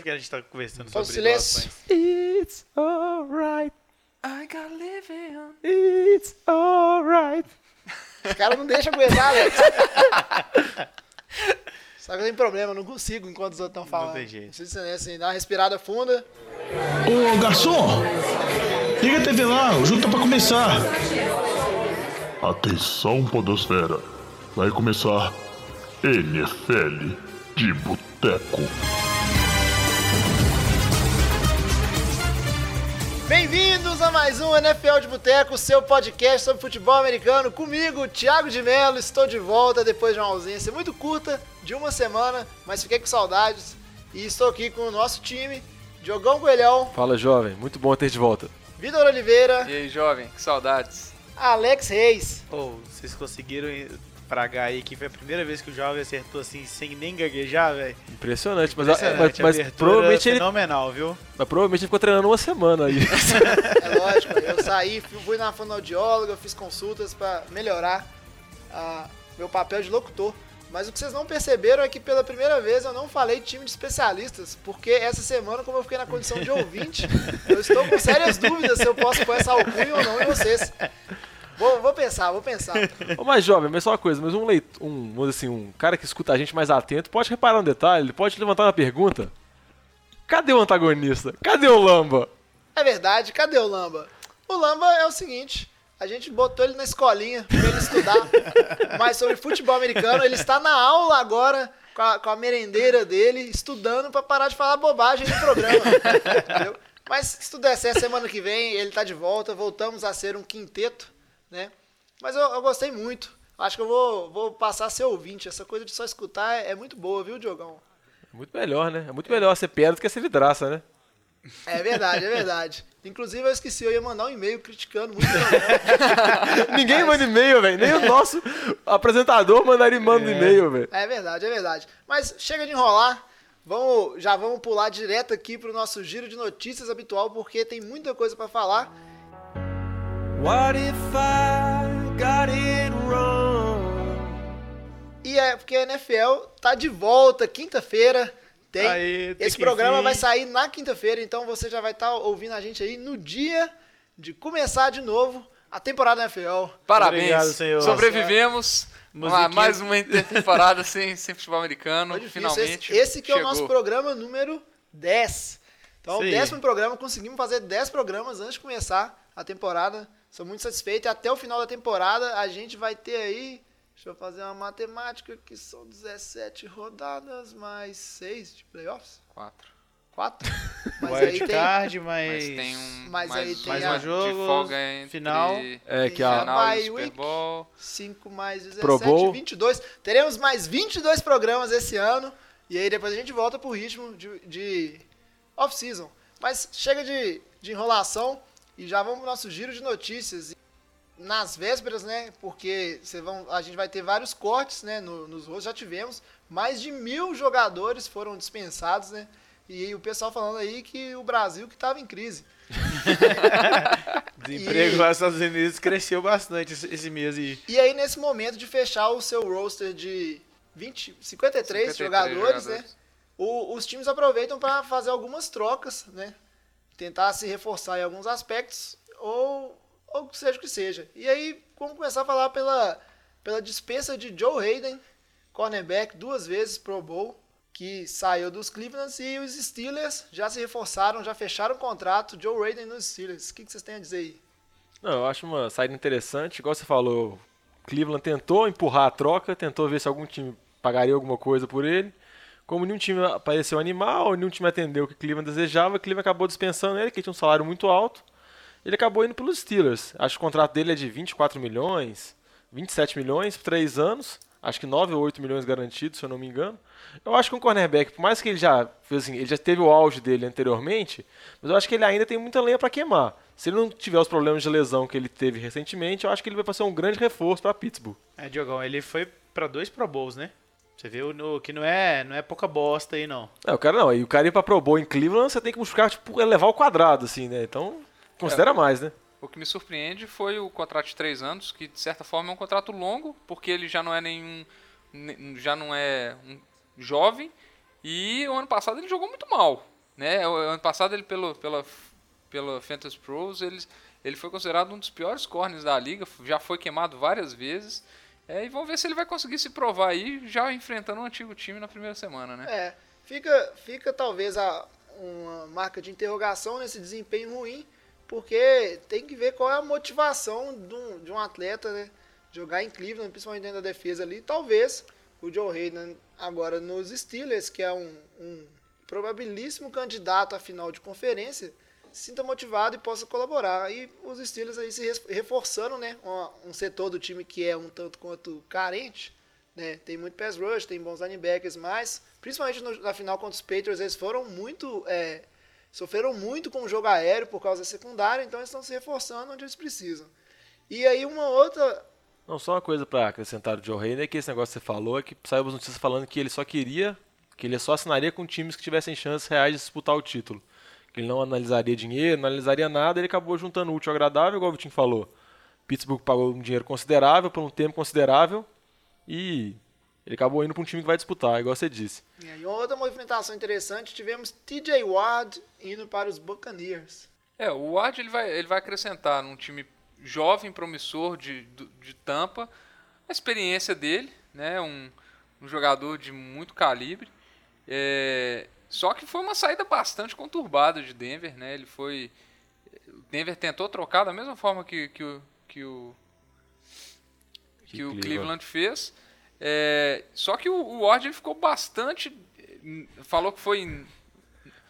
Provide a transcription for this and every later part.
música que a gente tá conversando Faz sobre silêncio. It's alright, I got living. it's alright. Os caras não deixam aguentar, Alex. Só que tem problema, não consigo enquanto os outros estão falando. tem jeito. Preciso ser assim, dá uma respirada funda. Ô garçom, liga a TV lá, o jogo tá pra começar. Atenção, Podosfera. Vai começar NFL de Boteco. Bem-vindos a mais um NFL de Boteco, seu podcast sobre futebol americano. Comigo, Thiago de Mello, estou de volta depois de uma ausência muito curta, de uma semana, mas fiquei com saudades. E estou aqui com o nosso time, Diogão Coelhão, Fala, jovem. Muito bom ter de volta. Vitor Oliveira, E aí, jovem, que saudades. Alex Reis. Ô, vocês conseguiram pragar aí que foi a primeira vez que o jovem acertou assim, sem nem gaguejar, velho. Impressionante, mas, Impressionante, mas, mas provavelmente ele, fenomenal, viu? mas provavelmente ele ficou treinando uma semana aí. É lógico, eu saí, fui- na fonoaudióloga, fiz consultas para melhorar ah, meu papel de locutor. Mas o que vocês não perceberam é que pela primeira vez eu não falei time de especialistas, porque essa semana, como eu fiquei na condição de ouvinte, eu estou com sérias dúvidas se eu posso pôr essa alcunha ou não em vocês. Vou, vou pensar, vou pensar. Ô, mas jovem, mas só uma coisa, mas um leitor, um, vamos assim, um cara que escuta a gente mais atento pode reparar um detalhe, ele pode levantar uma pergunta. Cadê o antagonista? Cadê o Lamba? É verdade, cadê o Lamba? O Lamba é o seguinte, a gente botou ele na escolinha pra ele estudar mais sobre futebol americano. Ele está na aula agora com a, com a merendeira dele, estudando pra parar de falar bobagem no programa. entendeu? Mas se tudo der certo, semana que vem ele tá de volta, voltamos a ser um quinteto, né? Mas eu, eu gostei muito. Acho que eu vou, vou passar a ser ouvinte. Essa coisa de só escutar é, é muito boa, viu, Diogão? É muito melhor, né? É muito melhor ser pedra do que ser vidraça, né? É verdade, é verdade. Inclusive, eu esqueci, eu ia mandar um e-mail criticando muito. Ninguém manda e-mail, velho. Nem o nosso apresentador mandaria manda e-mail, velho. É verdade, é verdade. Mas chega de enrolar. Vamos, já vamos pular direto aqui pro nosso giro de notícias habitual, porque tem muita coisa pra falar. What if I got it wrong? E é porque a NFL tá de volta quinta-feira. Tem. Aí, tem Esse programa vir. vai sair na quinta-feira, então você já vai estar ouvindo a gente aí no dia de começar de novo a temporada da NFL. Parabéns. Obrigado, senhor. Sobrevivemos. Lá, mais uma intertemporada sem, sem futebol americano. Finalmente. Esse, esse que é o nosso programa número 10. Então, aí. décimo programa, conseguimos fazer 10 programas antes de começar a temporada. Sou muito satisfeito. E até o final da temporada, a gente vai ter aí. Deixa eu fazer uma matemática que são 17 rodadas mais 6 de playoffs? Quatro. 4? Mas aí Wild tem. card, Mas mas... tem um. Mas mais, aí tem mais a- um jogo. jogo, De folga entre final. É que Tem a, final e Super week. Bowl. 5 mais 17, Pro Bowl. 22. Teremos mais 22 programas esse ano. E aí depois a gente volta pro ritmo de, de off-season. Mas chega de, de enrolação e já vamos pro nosso giro de notícias. Nas vésperas, né? Porque vão, a gente vai ter vários cortes né, no- nos rostos. Já tivemos. Mais de mil jogadores foram dispensados, né? E o pessoal falando aí que o Brasil que estava em crise. Desemprego E- lá nos Estados Unidos cresceu bastante esse, mês aí. E aí, nesse momento de fechar o seu roster de 20, 53, 53 jogadores, né? jogadores. o- os times aproveitam para fazer algumas trocas, né? Tentar se reforçar em alguns aspectos, ou, ou seja o que seja. E aí, vamos começar a falar pela, pela dispensa de Joe Hayden, cornerback, duas vezes Pro Bowl, que saiu dos Cleveland, e os Steelers já se reforçaram, já fecharam o contrato, Joe Hayden nos Steelers. O que, que vocês têm a dizer aí? Não, eu acho uma saída interessante. Igual você falou, Cleveland tentou empurrar a troca, tentou ver se algum time pagaria alguma coisa por ele. Como nenhum time apareceu animal, nenhum time atendeu o que Cleveland desejava, Cleveland acabou dispensando ele, que tinha um salário muito alto. Ele acabou indo pelos Steelers. Acho que o contrato dele é de 24 milhões, 27 milhões por 3 anos. Acho que 9 ou 8 milhões garantidos, se eu não me engano. Eu acho que um cornerback, por mais que ele já assim, ele já teve o auge dele anteriormente, mas eu acho que ele ainda tem muita lenha para queimar. Se ele não tiver os problemas de lesão que ele teve recentemente, eu acho que ele vai ser um grande reforço para Pittsburgh. É, Diogão, ele foi pra dois Pro Bowls, né? Você viu no, que não é, não é pouca bosta aí, não. É, o cara não, e o cara ir pra Pro Bowl em Cleveland, você tem que buscar, tipo, elevar o quadrado, assim, né? Então, considera mais, né? O que me surpreende foi o contrato de três anos, que de certa forma é um contrato longo, porque ele já não é nenhum. ne- já não é um jovem E o ano passado ele jogou muito mal. Né? O ano passado ele pelo, pela, pela Fantasy Pros ele, ele foi considerado um dos piores corners da liga, já foi queimado várias vezes. É, e vamos ver se ele vai conseguir se provar aí, já enfrentando um antigo time na primeira semana, né? É, fica, fica talvez a, uma marca de interrogação nesse desempenho ruim, porque tem que ver qual é a motivação de um, de um atleta, né? Jogar em Cleveland, principalmente dentro da defesa ali. Talvez o Joe Hayden agora nos Steelers, que é um, um probabilíssimo candidato à final de conferência, sinta motivado e possa colaborar. E os Steelers aí se reforçando, né? Um, um setor do time que é um tanto quanto carente, né? Tem muito pass rush, tem bons linebackers, mas principalmente no, na final contra os Patriots eles foram muito é, sofreram muito com o jogo aéreo por causa da secundária, então eles estão se reforçando onde eles precisam. E aí uma outra não, só uma coisa para acrescentar do Joe Hayden é que esse negócio que você falou é que saiu as notícias falando que ele só queria, que ele só assinaria com times que tivessem chances reais de disputar o título. Que ele não analisaria dinheiro, não analisaria nada, ele acabou juntando útil ao agradável, igual o Vitinho falou. Pittsburgh pagou um dinheiro considerável por um tempo considerável e ele acabou indo para um time que vai disputar, igual você disse. E outra movimentação interessante, tivemos TJ Watt indo para os Buccaneers. É, o Ward ele vai, ele vai acrescentar num time jovem, promissor de, de Tampa, a experiência dele, né, um, um jogador de muito calibre. É, só que foi uma saída bastante conturbada de Denver, né? Ele foi, Denver tentou trocar da mesma forma que, que o que o que, que o Cleveland, fez. É, só que o, o Ward ficou bastante falou que foi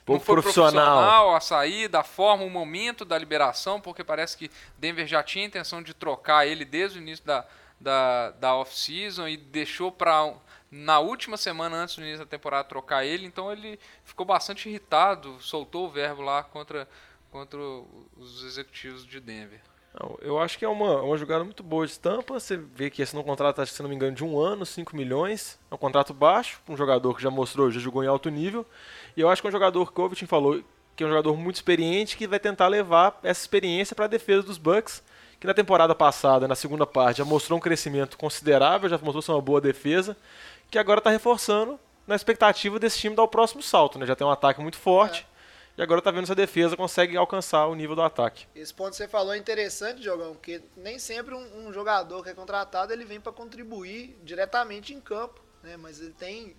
pouco foi profissional. profissional. a saída, a forma, o momento da liberação, porque parece que Denver já tinha intenção de trocar ele desde o início da, da, da off-season e deixou para na última semana antes do início da temporada trocar ele, então ele ficou bastante irritado, soltou o verbo lá contra, contra os executivos de Denver. Não, eu acho que é uma, uma jogada muito boa de estampa. Você vê que esse não contrato, se não me engano, de um ano, 5 milhões. É um contrato baixo, um jogador que já mostrou, já jogou em alto nível. E eu acho que é um jogador, que o Ovechkin falou, que é um jogador muito experiente, que vai tentar levar essa experiência para a defesa dos Bucks, que na temporada passada, na segunda parte, já mostrou um crescimento considerável, já mostrou ser uma boa defesa, que agora está reforçando na expectativa desse time dar o próximo salto. Né? Já tem um ataque muito forte. É e agora tá vendo se a defesa consegue alcançar o nível do ataque. Esse ponto que você falou é interessante, Jogão, porque nem sempre um, um jogador que é contratado ele vem para contribuir diretamente em campo, né? Mas ele tem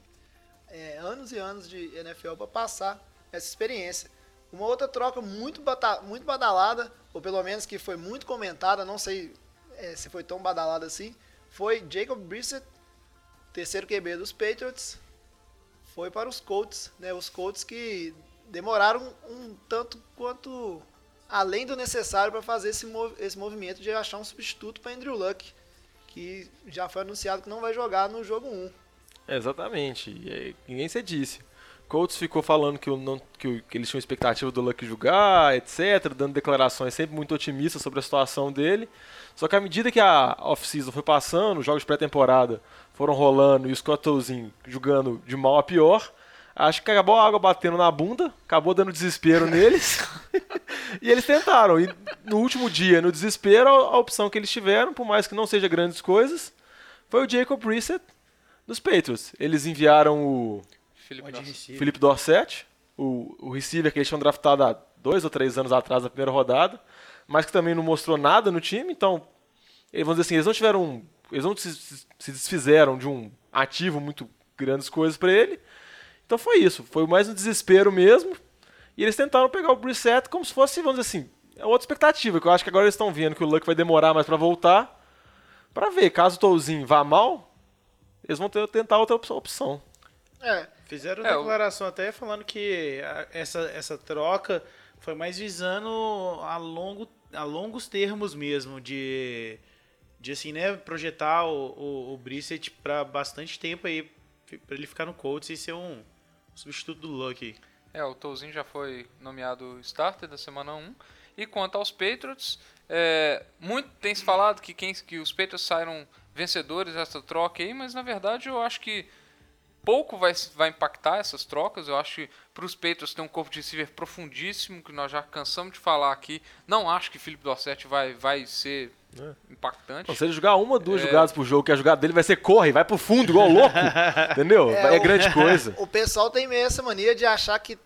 é, anos e anos de NFL para passar essa experiência. Uma outra troca muito, muito badalada, ou pelo menos que foi muito comentada, não sei é, se foi tão badalada assim, foi Jacob Brissett, terceiro QB dos Patriots, foi para os Colts, né? Os Colts que demoraram um tanto quanto além do necessário para fazer esse, mov esse movimento de achar um substituto para Andrew Luck, que já foi anunciado que não vai jogar no jogo 1. Exatamente, e aí, ninguém se disse. Colts ficou falando que, não, que, eles tinham expectativa do Luck jogar, etc., dando declarações sempre muito otimistas sobre a situação dele. Só que à medida que a off-season foi passando, os jogos pré-temporada foram rolando e o Scott Tolzien jogando de mal a pior, Acho que acabou a água batendo na bunda, acabou dando desespero neles. e eles tentaram. E no último dia, no desespero, a opção que eles tiveram, por mais que não seja grandes coisas, foi o Jacob Brissett dos Patriots. Eles enviaram o Felipe Dorset, o, o receiver que eles tinham draftado há dois ou três anos atrás, na primeira rodada, mas que também não mostrou nada no time. Então, vão dizer assim, eles não tiveram. Eles não se, se desfizeram de um ativo muito grandes coisas para ele então foi isso, foi mais um desespero mesmo. E eles tentaram pegar o Brissett como se fosse, vamos dizer assim, é outra expectativa, que eu acho que agora eles estão vendo que o Luck vai demorar mais para voltar. para ver, caso o Tolzinho vá mal, eles vão ter, tentar outra opção. É, fizeram é, declaração até falando que essa, essa troca foi mais visando a, longo, a longos termos mesmo, de, de assim, né, projetar o, o, o Brissett para bastante tempo aí, para ele ficar no Colts e ser um, substituto do Luck. É, o Tolzinho já foi nomeado starter da semana 1. E quanto aos Patriots, é, muito tem se falado que, quem, que os Patriots saíram vencedores dessa troca aí, mas na verdade eu acho que pouco vai, vai impactar essas trocas. Eu acho que para os Patriots tem um corpo de receiver profundíssimo, que nós já cansamos de falar aqui. Não acho que Felipe Dorset vai, vai ser é. impactante. Não, se ele jogar uma, duas é... jogadas por jogo, que a jogada dele vai ser corre, vai pro fundo, igual louco. entendeu? É, é o, grande coisa. O pessoal tem meio essa mania de achar que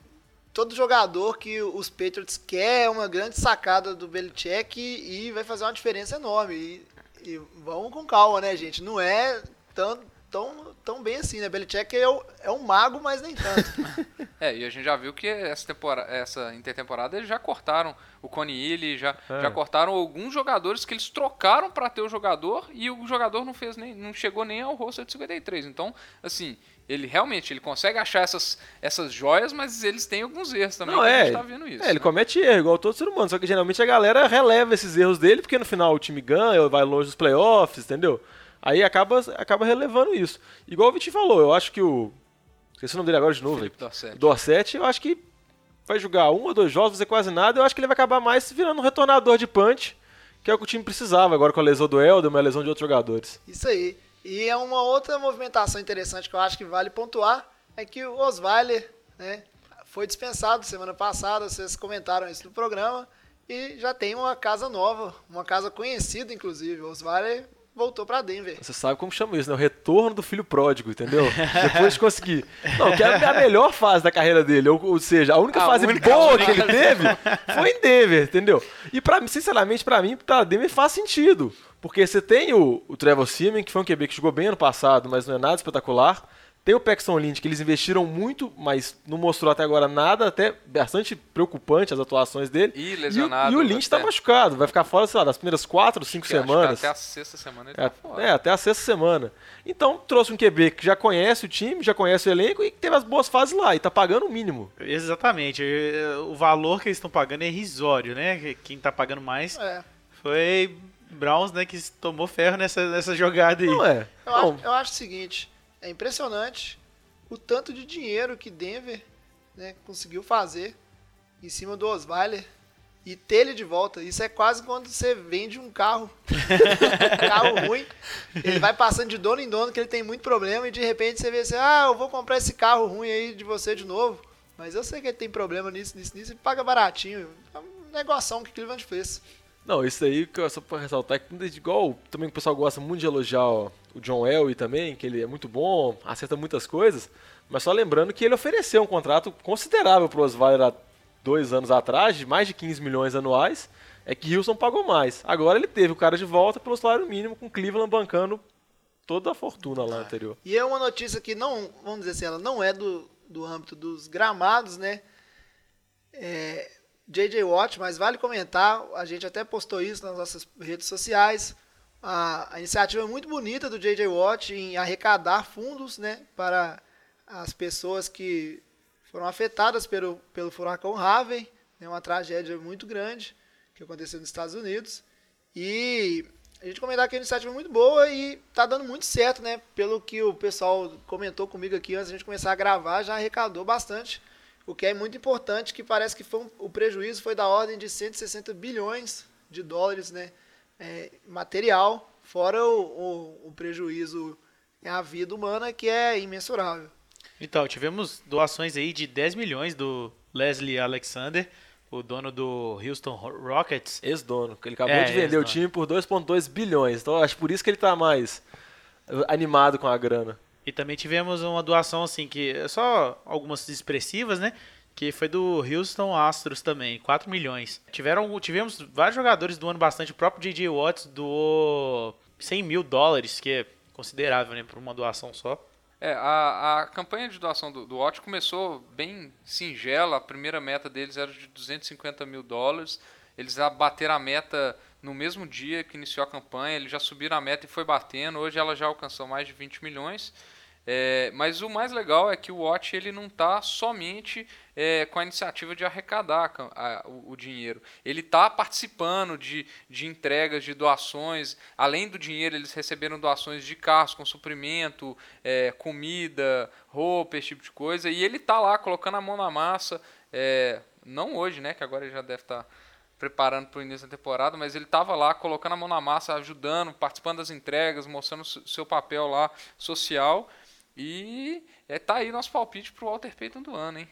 todo jogador que os Patriots quer é uma grande sacada do Belichick e, e vai fazer uma diferença enorme. E, e vamos com calma, né, gente? Não é tão, tão tão bem assim, né? Belichick é, o, é um mago, mas nem tanto. é, e a gente já viu que essa, temporada, essa intertemporada eles já cortaram o Coney já, é. já cortaram alguns jogadores que eles trocaram para ter o jogador e o jogador não fez nem não chegou nem ao roster de 53. Então, assim, ele realmente ele consegue achar essas, essas joias, mas eles têm alguns erros também. Não, é, a gente tá vendo isso. É, ele né? comete erro, igual todo ser humano. Só que geralmente a galera releva esses erros dele, porque no final o time ganha, vai longe dos playoffs, entendeu? Aí acaba, acaba relevando isso. Igual o Vitinho falou, eu acho que o. Esqueci o nome dele agora de novo. Felipe Dorset. Dorset, eu acho que vai jogar um ou dois jogos, fazer quase nada. Eu acho que ele vai acabar mais virando um retornador de punch, que é o que o time precisava agora com a lesão do Elder, uma lesão de outros jogadores. Isso aí. E é uma outra movimentação interessante que eu acho que vale pontuar, é que o Osweiler, né, foi dispensado semana passada, vocês comentaram isso no programa, e já tem uma casa nova, uma casa conhecida, inclusive. O Osweiler voltou para Denver. Você sabe como chama isso, né? O retorno do filho pródigo, entendeu? Depois de conseguir. Não, que é a melhor fase da carreira dele. Ou, ou seja, a única a fase única boa que ele teve foi em Denver, entendeu? E para mim, sinceramente, para mim, pra Denver faz sentido. Porque você tem o, o Trevor Simeon, que foi um QB que jogou bem ano passado, mas não é nada espetacular. Tem o Paxton Lynch, que eles investiram muito, mas não mostrou até agora nada, até bastante preocupante as atuações dele. E lesionado. E, o, e o Lynch está machucado, vai ficar fora, sei lá, das primeiras quatro, cinco semanas. Até a sexta semana ele é, tá fora. É, até a sexta semana. Então trouxe um QB que já conhece o time, já conhece o elenco e teve as boas fases lá, e tá pagando o mínimo. Exatamente. O valor que eles estão pagando é irrisório, né? Quem tá pagando mais é. foi Browns, né, que tomou ferro nessa, nessa jogada aí. Não é. Eu, Acho, eu acho o seguinte é impressionante o tanto de dinheiro que Denver né, conseguiu fazer em cima do Osweiler e ter ele de volta. Isso é quase quando você vende um carro, um carro ruim, ele vai passando de dono em dono que ele tem muito problema e de repente você vê assim, ah, eu vou comprar esse carro ruim aí de você de novo, mas eu sei que ele tem problema nisso, nisso, nisso, e paga baratinho. É um negoção que o Cleveland fez. Não, isso aí, só pra ressaltar, que igual também o pessoal gosta muito de elogiar ó, o John Elway também, que ele é muito bom, acerta muitas coisas, mas só lembrando que ele ofereceu um contrato considerável pro Osweiler há dois anos atrás, de mais de 15 milhões anuais, é que Wilson pagou mais. Agora ele teve o cara de volta pelo salário mínimo, com Cleveland bancando toda a fortuna lá anterior. E é uma notícia que não, vamos dizer assim, ela não é do, do âmbito dos gramados, né? É, JJ Watt, mas vale comentar, a gente até postou isso nas nossas redes sociais. A, a iniciativa é muito bonita do JJ Watt em arrecadar fundos né, para as pessoas que foram afetadas pelo, pelo furacão Harvey, né, uma tragédia muito grande que aconteceu nos Estados Unidos. E a gente comentar que a iniciativa é muito boa e está dando muito certo, né? Pelo que o pessoal comentou comigo aqui antes de a gente começar a gravar, já arrecadou bastante o que é muito importante, que parece que foi um, o prejuízo foi da ordem de 160 bilhões de dólares né, é, material, fora o, o, o prejuízo à vida humana, que é imensurável. Então, tivemos doações aí de 10 milhões do Leslie Alexander, o dono do Houston Rockets. Ex-dono, que ele acabou é, de vender o time por 2,2 bilhões. Então, acho por isso que ele está mais animado com a grana. E também tivemos uma doação, assim, que é só algumas expressivas, né? Que foi do Houston Astros também, 4 milhões. Tiveram, tivemos vários jogadores doando bastante. O próprio J.J. Watts doou 100 mil dólares, que é considerável, né? Por uma doação só. É, a, a campanha de doação do, do Watt começou bem singela. A primeira meta deles era de 250 mil dólares. Eles bateram a meta no mesmo dia que iniciou a campanha. Eles já subiram a meta e foi batendo. Hoje ela já alcançou mais de 20 milhões. É, mas o mais legal é que o Watch ele não está somente é, com a iniciativa de arrecadar a, a, o, o, dinheiro. Ele está participando de, de entregas, de doações. Além do dinheiro, eles receberam doações de carros com suprimento, é, comida, roupa, esse tipo de coisa. E ele está lá colocando a mão na massa. É, não hoje, né? Que agora ele já deve estar. Tá preparando para o início da temporada, mas ele estava lá colocando a mão na massa, ajudando, participando das entregas, mostrando seu papel lá social. E é, tá aí nosso palpite pro Walter Payton do ano, hein?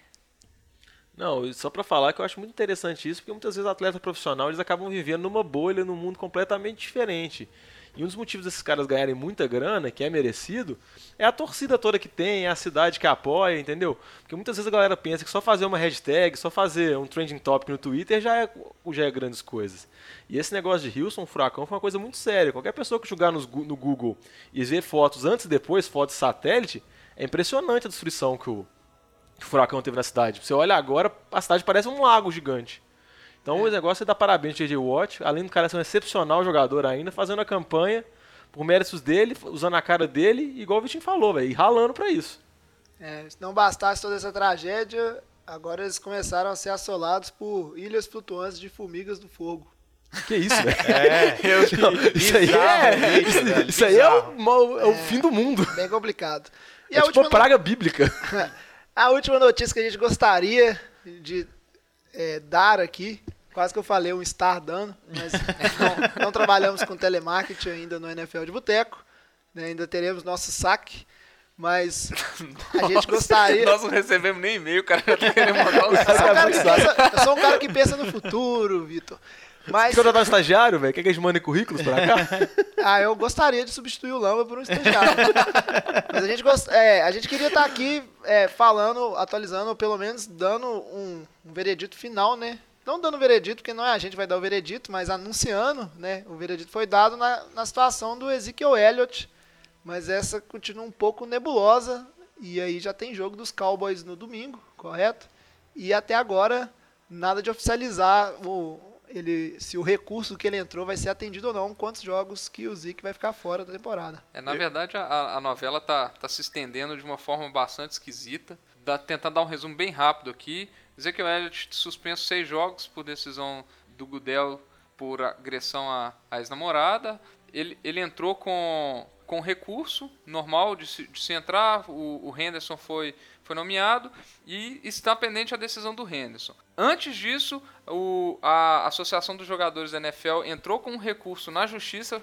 Não, só para falar que eu acho muito interessante isso, porque muitas vezes atleta profissional eles acabam vivendo numa bolha, num mundo completamente diferente. E um dos motivos desses caras ganharem muita grana, que é merecido, é a torcida toda que tem, é a cidade que apoia, entendeu? Porque muitas vezes a galera pensa que só fazer uma hashtag, só fazer um trending topic no Twitter já é, já é grandes coisas. E esse negócio de Wilson, furacão, foi uma coisa muito séria. Qualquer pessoa que jogar no Google e ver fotos antes e depois, fotos de satélite, é impressionante a destruição que o, que o furacão teve na cidade. Você olha agora, a cidade parece um lago gigante. Então é. o negócio é dar parabéns ao J.J. Watt, além do cara ser um excepcional jogador ainda, fazendo a campanha por méritos dele, usando a cara dele, igual o Vitinho falou, velho, e ralando para isso. É, se não bastasse toda essa tragédia, agora eles começaram a ser assolados por ilhas flutuantes de formigas do fogo. Que isso, velho? É, eu, isso aí é, isso, isso aí é o, é o, fim do mundo. Bem complicado. E é a tipo última praga bíblica. a última notícia que a gente gostaria de é, dar aqui, quase que eu falei um estar dando, mas não, não, trabalhamos com telemarketing ainda no NFL de Boteco, né, ainda teremos nosso saque, mas a gente gostaria. Nós não recebemos nem e-mail, cara. Eu, tá querendo mandar um saque. eu sou um cara que pensa no futuro, Vitor. Mas... Contratar um estagiário, velho? Quer que a gente mande currículos pra cá? ah, eu gostaria de substituir o Lamba por um estagiário. Mas a gente, gost... é, a gente queria estar aqui é, falando, atualizando, ou pelo menos dando um, um veredito final, né? Não dando veredito, porque não é a gente vai dar o veredito, mas anunciando, né? O veredito foi dado na, na situação do Ezekiel Elliott. Mas essa continua um pouco nebulosa. E aí já tem jogo dos Cowboys no domingo, correto? E até agora, nada de oficializar o, ele, se o recurso que ele entrou vai ser atendido ou não, quantos jogos que o Zeke vai ficar fora da temporada. É, na verdade, a, a novela tá, tá se estendendo de uma forma bastante esquisita. Dá, tentando dar um resumo bem rápido aqui. Ezekiel Elliott suspenso seis jogos por decisão do Gudel por agressão à, à ex-namorada. Ele, ele entrou com, com recurso normal de se, de se entrar. O, o Henderson foi foi nomeado e está pendente a decisão do Henderson. Antes disso, o, a Associação dos Jogadores da NFL entrou com um recurso na Justiça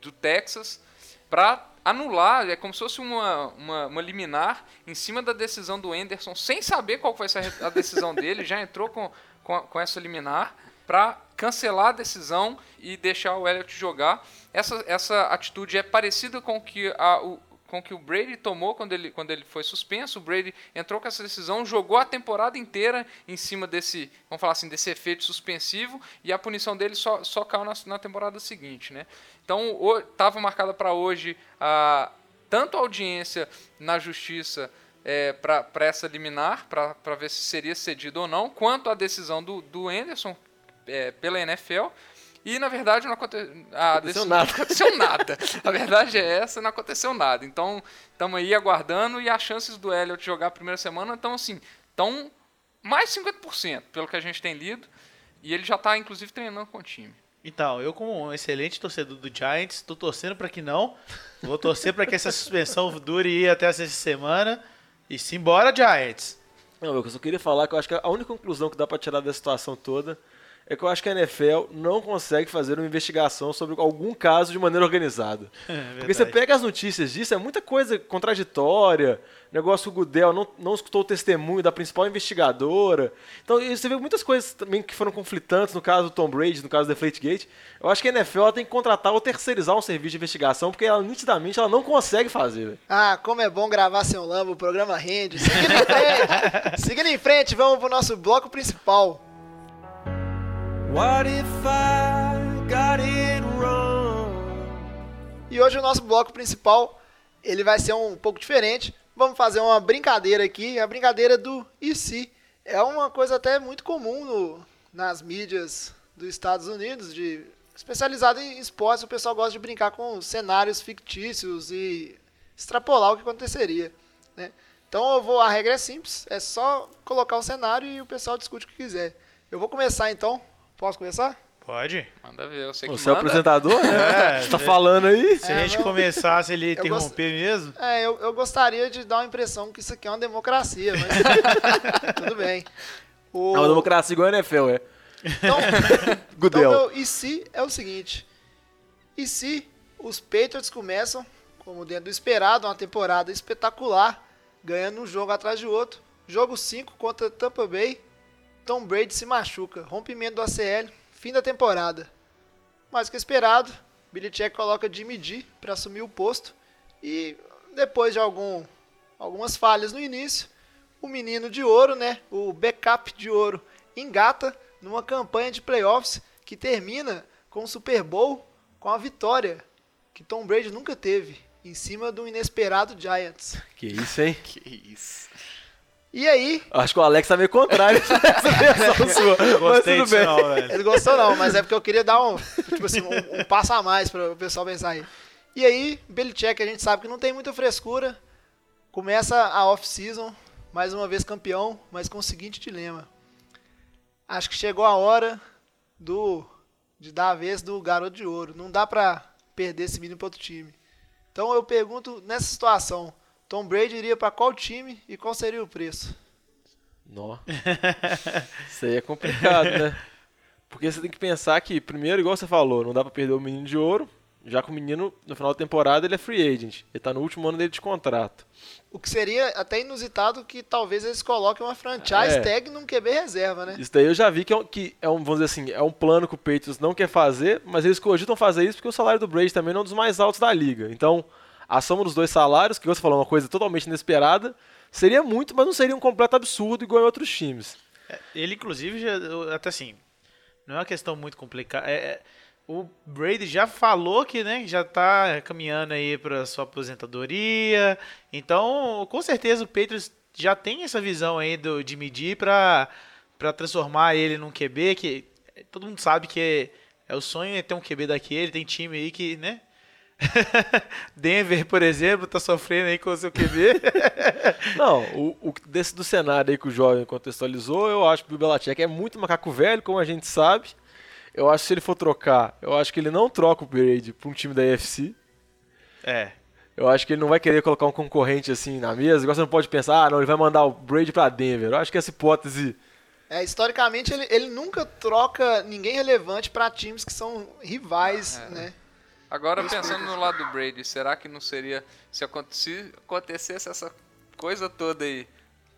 do Texas para anular, é como se fosse uma, uma, uma, liminar em cima da decisão do Henderson, sem saber qual ser a decisão dele, já entrou com, com, com essa liminar para cancelar a decisão e deixar o Elliott jogar. Essa, essa atitude é parecida com que a, o, com que o Brady tomou quando ele, quando ele foi suspenso. O Brady entrou com essa decisão, jogou a temporada inteira em cima desse, vamos falar assim, desse efeito suspensivo e a punição dele só, só caiu na, na temporada seguinte, né? Então, estava marcada para hoje a, tanto a audiência na justiça é, para essa liminar, para ver se seria cedido ou não, quanto a decisão do, do Anderson é, pela NFL. E na verdade não aconte... ah, aconteceu, nada. Não aconteceu nada. A verdade é essa, não aconteceu nada. Então, estamos aí aguardando e as chances do Elliott jogar a primeira semana estão assim, estão mais 50%, pelo que a gente tem lido. E ele já está, inclusive, treinando com o time. Então, eu como um excelente torcedor do Giants, estou torcendo para que não. Vou torcer para que essa suspensão dure até essa semana. E simbora, Giants! Não, eu só queria falar que eu acho que a única conclusão que dá para tirar da situação toda é que eu acho que a NFL não consegue fazer uma investigação sobre algum caso de maneira organizada. É Porque você pega as notícias disso, é muita coisa contraditória. Negócio o Gudel não, não escutou o testemunho da principal investigadora. Então você vê muitas coisas também que foram conflitantes no caso do Tom Brady, no caso do Deflategate. Eu acho que a NFL tem que contratar ou terceirizar um serviço de investigação, porque ela nitidamente ela não consegue fazer. Ah, como é bom gravar sem o Lambo, o programa rende. Seguindo em frente, seguindo em frente vamos pro nosso bloco principal. What if I got it wrong? E hoje o nosso bloco principal, ele vai ser um pouco diferente. Vamos fazer uma brincadeira aqui, a brincadeira do e se. É uma coisa até muito comum no, nas mídias dos Estados Unidos, de especializado em esportes, o pessoal gosta de brincar com cenários fictícios e extrapolar o que aconteceria. Né? Então eu vou, a regra é simples, é só colocar o cenário e o pessoal discute o que quiser. Eu vou começar então Posso começar? Pode. Manda ver, eu sei que Você manda. é o apresentador, né? É, Você tá falando aí? Se é, a gente não... começasse ele interromper gost... mesmo. É, eu, eu gostaria de dar uma impressão que isso aqui é uma democracia, mas tudo bem. O... É uma democracia igual a NFL, é. Então, então meu, e se é o seguinte, e se os Patriots começam como dentro do esperado, uma temporada espetacular, ganhando um jogo atrás de outro. Jogo 5 contra Tampa Bay, Tom Brady se machuca, rompimento do ACL, fim da temporada. Mais que esperado, Belichick coloca Jimmy G para assumir o posto e depois de algum, algumas falhas no início, o menino de ouro, né, o backup de ouro, engata numa campanha de playoffs que termina com o Super Bowl com a vitória que Tom Brady nunca teve em cima do inesperado Giants. Que isso, hein? Que isso. E aí, Acho que o Alex tá meio contrário dessa versão sua. Mas Gostei tudo disso bem. não, velho. ele gostou não, mas é porque eu queria dar um, tipo assim, um, um passo a mais para o pessoal pensar aí. E aí, Belichick, a gente sabe que não tem muita frescura. Começa a off-season, mais uma vez campeão, mas com o seguinte dilema. Acho que chegou a hora do de dar a vez do garoto de ouro. Não dá pra perder esse menino para outro time. Então eu pergunto, nessa situação, Tom Brady iria para qual time e qual seria o preço? Nó. Isso aí é complicado, né? Porque você tem que pensar que, primeiro, igual você falou, não dá pra perder o menino de ouro, já que o menino, no final da temporada, ele é free agent. Ele tá no último ano dele de contrato. O que seria até inusitado que talvez eles coloquem uma franchise É. tag num QB reserva, né? Isso daí eu já vi que é, um, que é um, vamos dizer assim, é um plano que o Patriots não quer fazer, mas eles cogitam fazer isso porque o salário do Brady também não é um dos mais altos da liga. Então, a soma dos dois salários, que você falou, uma coisa totalmente inesperada, seria muito, mas não seria um completo absurdo igual em outros times. Ele, inclusive, já, até assim, não é uma questão muito complicada. É, é- o Brady já falou que né, já tá caminhando aí para sua aposentadoria. Então, com certeza o Patriots já tem essa visão aí do, de medir para transformar ele num QB que todo mundo sabe que é, é o sonho é ter um QB daquele. Tem time aí que, né? Denver, por exemplo, tá sofrendo aí com o seu QB. Não, o, o desse do cenário aí que o jovem contextualizou, eu acho que o Belichick é muito macaco velho, como a gente sabe. Eu acho que se ele for trocar, eu acho que ele não troca o Brady para um time da AFC. é. Eu acho que ele não vai querer colocar um concorrente assim na mesa. Igual você não pode pensar, ah, não, ele vai mandar o Brady para Denver. Eu acho que essa hipótese É, historicamente, ele, ele nunca troca ninguém relevante pra times que são rivais, É. né? Agora, pensando no lado do Brady, será que não seria. Se aconte- se acontecesse essa coisa toda aí,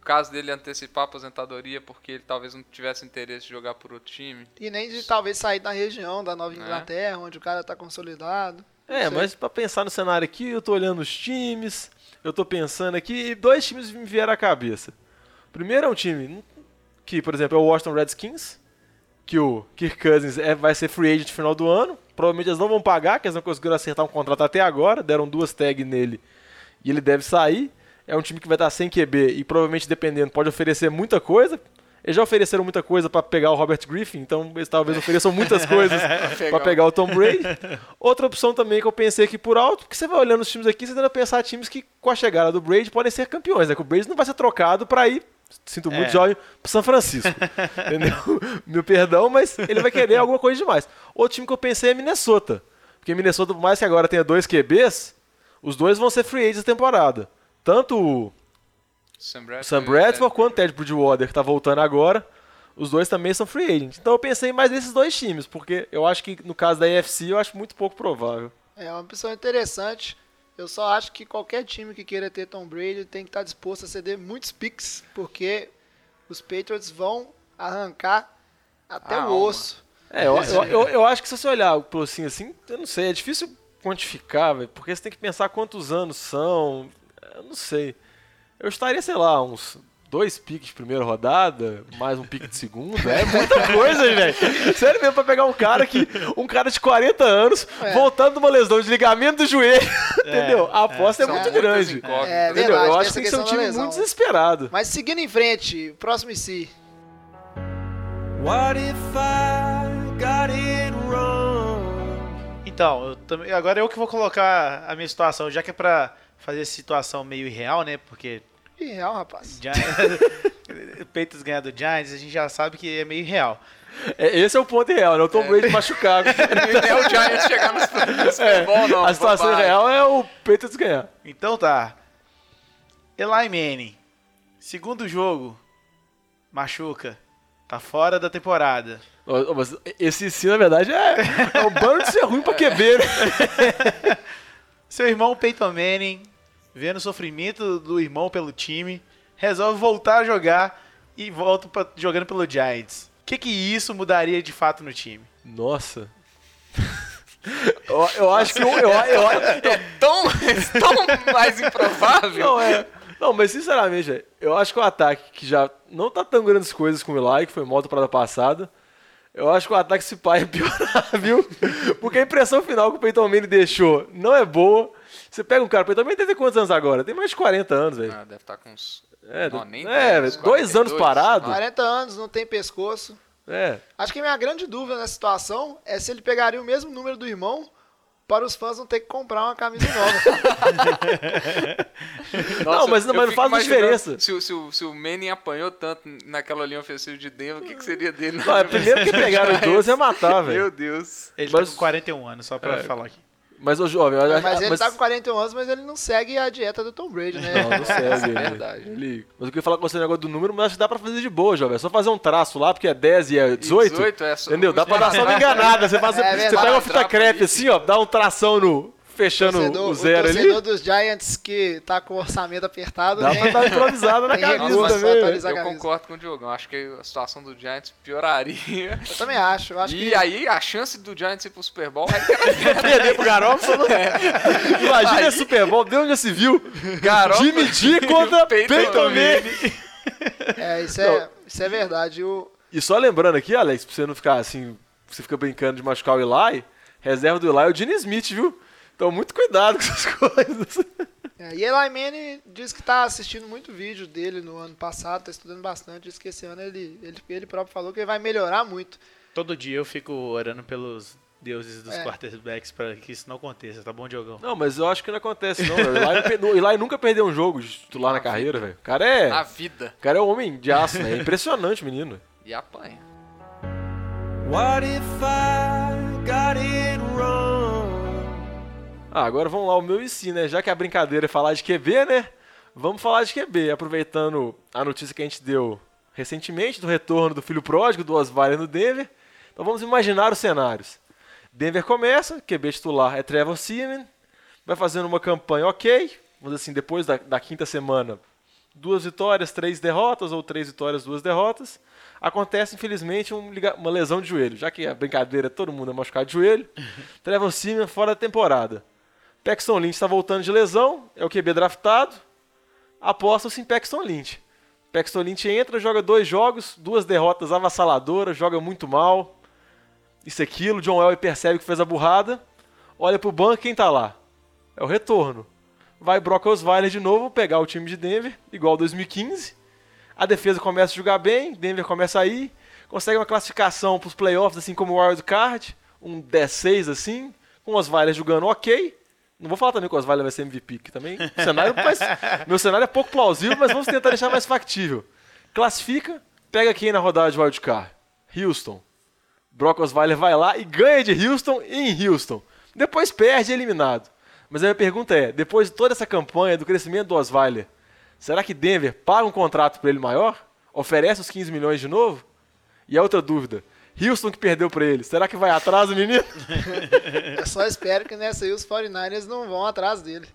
o caso dele antecipar a aposentadoria porque ele talvez não tivesse interesse de jogar por outro time? E nem de talvez sair da região da É. Nova Inglaterra, onde o cara tá consolidado. É, mas pra pensar no cenário aqui, eu tô olhando os times, eu tô pensando aqui, e dois times me vieram à cabeça. Primeiro é um time que, por exemplo, é o Washington Redskins, que o Kirk Cousins é, vai ser free agent no final do ano. Provavelmente eles não vão pagar, que eles não conseguiram acertar um contrato até agora, deram duas tags nele e ele deve sair. É um time que vai estar sem QB e provavelmente, dependendo, pode oferecer muita coisa. Eles já ofereceram muita coisa para pegar o Robert Griffin, então eles talvez ofereçam muitas coisas para pegar o Tom Brady. Outra opção também que eu pensei aqui por alto, porque você vai olhando os times aqui, você tenta pensar times que com a chegada do Brady podem ser campeões, né? Que o Brady não vai ser trocado para ir, sinto muito, É. jovem, pro São Francisco. entendeu? Meu perdão, mas ele vai querer alguma coisa demais. Outro time que eu pensei é Minnesota. Porque Minnesota, por mais que agora tenha dois QBs, os dois vão ser free agents essa temporada. Tanto o Sam Bradford, Sam Bradford quanto o Ted Bridgewater, que tá voltando agora, os dois também são free agents. Então eu pensei mais nesses dois times, porque eu acho que no caso da AFC eu acho muito pouco provável. É uma opção interessante. Eu só acho que qualquer time que queira ter Tom Brady tem que estar disposto a ceder muitos picks, porque os Patriots vão arrancar até o osso. É, eu, eu, eu, eu acho que se você olhar pro assim, assim, eu não sei, é difícil quantificar, velho, porque você tem que pensar quantos anos são, eu não sei. Eu estaria, sei lá, uns dois piques de primeira rodada, mais um pique de segunda, é muita coisa, velho. Sério mesmo, pra pegar um cara que, um cara de 40 anos, É. voltando de uma lesão de ligamento do joelho, entendeu? A aposta é, São muito grande. É, Entendeu? verdade, eu acho que tem que ser um time muito desesperado. Mas seguindo em frente, próximo IC. What if I got it wrong? Então, eu também, agora eu que vou colocar a minha situação, já que é pra fazer essa situação meio irreal, né? Porque real, rapaz. Giants, Peitos ganhar do Giants, a gente já sabe que é meio irreal. É, esse é o ponto real, né? O Tom Brady machucado. Nem é o Giants chegar no Super Bowl, não. a situação bobagem. real é o Patriots ganhar. Então tá. Eli Manning, segundo jogo, machuca, tá fora da temporada. Mas esse sim, na verdade, é, é o bando de ser ruim pra QB, né? Seu irmão Peyton Manning, vendo o sofrimento do irmão pelo time, resolve voltar a jogar e volta pra- jogando pelo Giants. O que, que isso mudaria de fato no time? Nossa. eu, eu acho que eu, eu, eu- É tão, tão mais improvável. Não, é. Não, mas sinceramente, eu acho que o ataque que já não tá tão grandes coisas com o Eli, que foi mal temporada passada, eu acho que o ataque se pai é piorar, viu? Porque a impressão final que o Peyton Manning deixou não é boa. Você pega um cara, Peyton Manning tem quantos anos agora? Tem mais de 40 anos, velho. Ah, deve estar com uns. É, não, nem é, dois anos 42, parado. 40 anos, não tem pescoço. É. Acho que a minha grande dúvida nessa situação é se ele pegaria o mesmo número do irmão para os fãs não ter que comprar uma camisa nova. Não, mas não- eu mas não faz diferença. Se, o- se, o- se o Manning apanhou tanto naquela linha ofensiva de Denver, o que, que seria dele? Não, é primeiro que pegaram os 12 é matar, velho. Meu Deus. Ele Mas- tá com 41 anos, só pra É. falar aqui. Mas o jovem, acho mas ele tá com 41 anos, mas ele não segue a dieta do Tom Brady, né? Não, não segue. ele- verdade. ele- Mas eu queria falar com você o negócio do número, mas acho que dá pra fazer de boa, jovem. É só fazer um traço lá, porque é 10 e é 18. 18 é só- entendeu? Dá pra dar só uma enganada. Você, faz, É você pega uma fita crepe assim, ó, dá um tração no. Fechando torcedor, o zero o ali. dos Giants que tá com o orçamento apertado, Dá né? pra dar uma improvisada na camisa velho. Eu camisa. concordo com o Diogão. Acho que a situação do Giants pioraria. Eu também acho. Eu acho E que aí a chance do Giants ir pro Super Bowl era Perder pro Garópolo. Imagina Aí- esse Super Bowl, de onde já se viu? Garoppolo Jimmy G contra Peyton. Manning. é, isso, é, isso é verdade. O, E só lembrando aqui, Alex, pra você não ficar assim, você fica brincando de machucar o Eli, reserva do Eli é o Gene Smith, viu? Então muito cuidado com essas coisas. é, e Eli Manning diz que tá assistindo muito vídeo dele no ano passado, tá estudando bastante. Diz que esse ano ele, ele, ele próprio falou que ele vai melhorar muito. Todo dia eu fico orando pelos deuses dos É. quarterbacks pra que isso não aconteça, tá bom, Diogão? Não, mas eu acho que não acontece, não. O Eli, nunca perdeu um jogo de titular na carreira, velho. O cara é. na vida. O cara é homem de aço, né? É impressionante, menino. E apanha. What if I got it wrong? Ah, agora vamos lá, o meu e si, né? Já que a brincadeira é falar de QB, né? Vamos falar de QB, aproveitando a notícia que a gente deu recentemente do retorno do filho pródigo do Osweiler no Denver. Então vamos imaginar os cenários. Denver começa, QB titular é Trevor Seaman, vai fazendo uma campanha ok, vamos dizer assim, depois da, da quinta semana, duas vitórias, três derrotas, ou três vitórias, duas derrotas. Acontece, infelizmente, um uma lesão de joelho, já que a brincadeira é todo mundo é machucado de joelho. Trevor Seaman fora da temporada. Paxton Lynch está voltando de lesão, é o QB draftado. Aposta-se em Paxton Lynch. Paxton Lynch entra, joga dois jogos, duas derrotas avassaladoras, joga muito mal. Isso e aquilo, John Elway percebe que fez a burrada, olha pro banco, quem tá lá? É o retorno. Vai Brock Osweiler de novo pegar o time de Denver, igual 2015. A defesa começa a jogar bem, Denver começa a ir, consegue uma classificação para os playoffs, assim como o Wild Card, um 10-6 assim, com Osweiler jogando ok. Não vou falar também que o Osweiler vai ser MVP, que também cenário mais- meu cenário é pouco plausível, mas vamos tentar deixar mais factível. Classifica, pega quem na rodada de Wild Card? Houston. Brock Osweiler vai lá e ganha de Houston em Houston. Depois perde eliminado. Mas a minha pergunta é, depois de toda essa campanha do crescimento do Osweiler, será que Denver paga um contrato para ele maior? Oferece os 15 milhões de novo? E a outra dúvida, Houston que perdeu para ele, será que vai atrás do menino? Eu só espero que nessa aí os 49ers não vão atrás dele.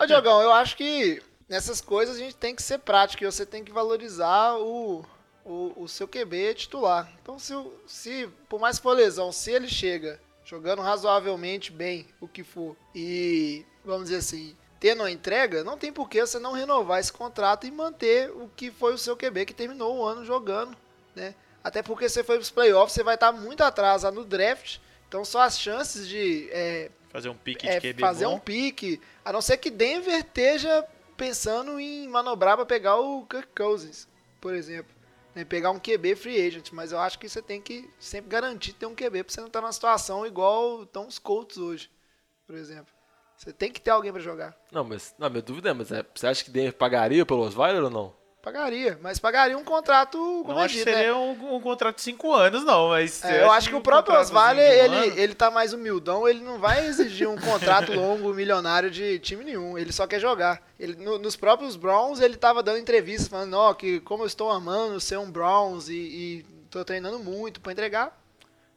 Ô, Diogão, eu acho que nessas coisas a gente tem que ser prático e você tem que valorizar o, o, o seu QB titular. Então, se, o- se, por mais que for lesão, se ele chega jogando razoavelmente bem, o que for, e, vamos dizer assim, tendo a entrega, não tem por que você não renovar esse contrato e manter o que foi o seu QB que terminou o ano jogando, né? Até porque você foi para os playoffs, você vai estar muito atrás lá no draft, então só as chances de é, Fazer um pique é, de QB fazer bom. um pique, a não ser que Denver esteja pensando em manobrar para pegar o Kirk Cousins, por exemplo. Né, pegar um QB free agent, mas eu acho que você tem que sempre garantir ter um QB para você não estar numa situação igual estão os Colts hoje, por exemplo. Você tem que ter alguém para jogar. Não, mas não, minha dúvida é, mas é, você acha que Denver pagaria pelo Osweiler ou não? Pagaria, mas pagaria um contrato, como Não é acho que né? seria um, um contrato de 5 anos, não, mas... É, eu acho que o próprio um ele, ele tá mais humildão, ele não vai exigir um contrato longo, milionário de time nenhum, ele só quer jogar. Ele, no- nos próprios Browns, ele tava dando entrevistas falando, ó, que como eu estou amando ser um Browns e, e tô treinando muito pra entregar.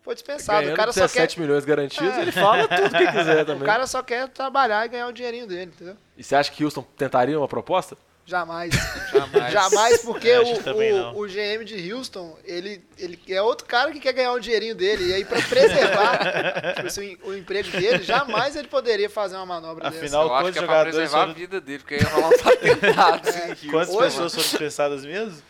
foi dispensado. Ganhando o cara só 17 quer. milhões garantidos, É. ele fala tudo que quiser O também. cara só quer trabalhar e ganhar o dinheirinho dele, entendeu? E você acha que Houston tentaria uma proposta? Jamais. Jamais. Jamais, porque Eu o, o, o GM de Houston, ele, ele é outro cara que quer ganhar o dinheirinho dele. E aí, pra preservar tipo assim, o emprego dele, jamais ele poderia fazer uma manobra dessa. Afinal, Eu acho que é pra preservar a vida dele, porque aí ia rolar uns atentados. em Houston. quantas Hoje- pessoas foram dispensadas mesmo?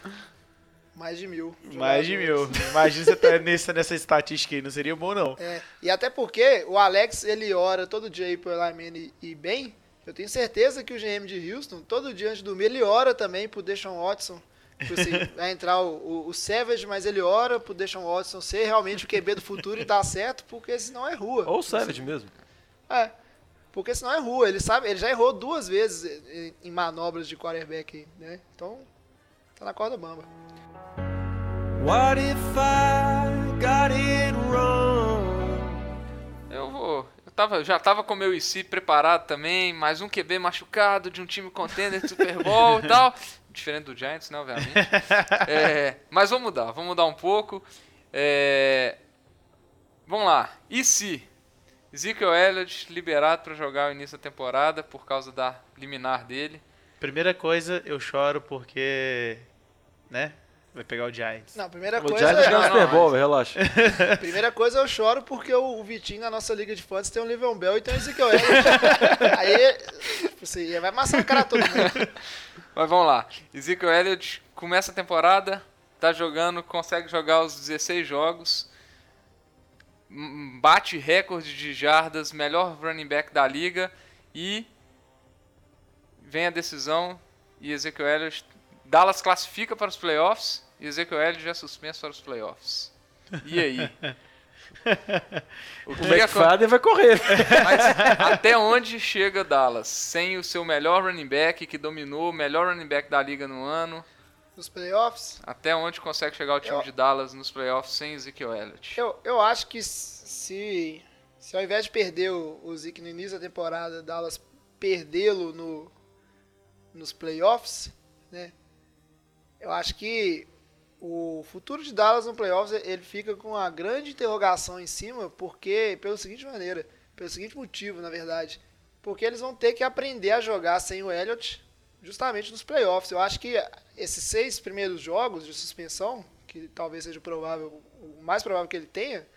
Mais de mil. Mais de mil. Imagina você tá nessa, nessa estatística aí, não seria bom não. É, e até porque o Alex, ele ora todo dia aí pro Manning ir bem. Eu tenho certeza que o GM de Houston, todo dia antes de dormir, ele ora também pro Deshaun Watson. Assim, vai entrar o, o, o Savage, mas ele ora pro Deshaun Watson ser realmente o QB do futuro e dar certo, porque senão é rua. Ou o Savage mesmo. É. Porque senão é rua. Ele sabe, ele já errou duas vezes em, manobras de quarterback, aí, né? Então, tá na corda bamba. What if I got it wrong? Eu vou. Tava, já tava com o meu IC preparado também, mais um QB machucado de um time contender de Super Bowl e tal. Diferente do Giants, né, obviamente. É, mas vamos mudar, vamos mudar um pouco. É, vamos lá. E se Ezekiel Elliott liberado para jogar o início da temporada por causa da liminar dele? Primeira coisa, eu choro porque, né, vai pegar o Giants. Não, primeira O coisa, Giants vai ganhar o Super Bowl, relaxa. primeira coisa eu choro porque o, o Vitinho na nossa liga de fãs tem o Livion Bell e tem o Ezekiel Elliott. Aí, tipo assim, vai massacrar todo mundo. Mas vamos lá. Ezekiel Elliott começa a temporada, tá jogando, consegue jogar os 16 jogos, bate recorde de jardas, melhor running back da liga e vem a decisão e Ezekiel Elliott Dallas classifica para os playoffs e Ezekiel Elliott já é suspenso para os playoffs. E aí? O O que McFadden vai correr. mas até onde chega Dallas? Sem o seu melhor running back, que dominou o melhor running back da liga no ano. Nos playoffs, Até onde consegue chegar o time Eu- de Dallas nos playoffs sem Ezekiel Elliott? eu, eu acho que se, se ao invés de perder o, o Zeke no início da temporada, Dallas perdê-lo no, nos playoffs, né? Eu acho que o futuro de Dallas no playoffs ele fica com uma grande interrogação em cima, porque pelo seguinte maneira, pelo seguinte motivo, na verdade, porque eles vão ter que aprender a jogar sem o Elliott justamente nos playoffs. Eu acho que esses seis primeiros jogos de suspensão, que talvez seja o provável, o mais provável que ele tenha,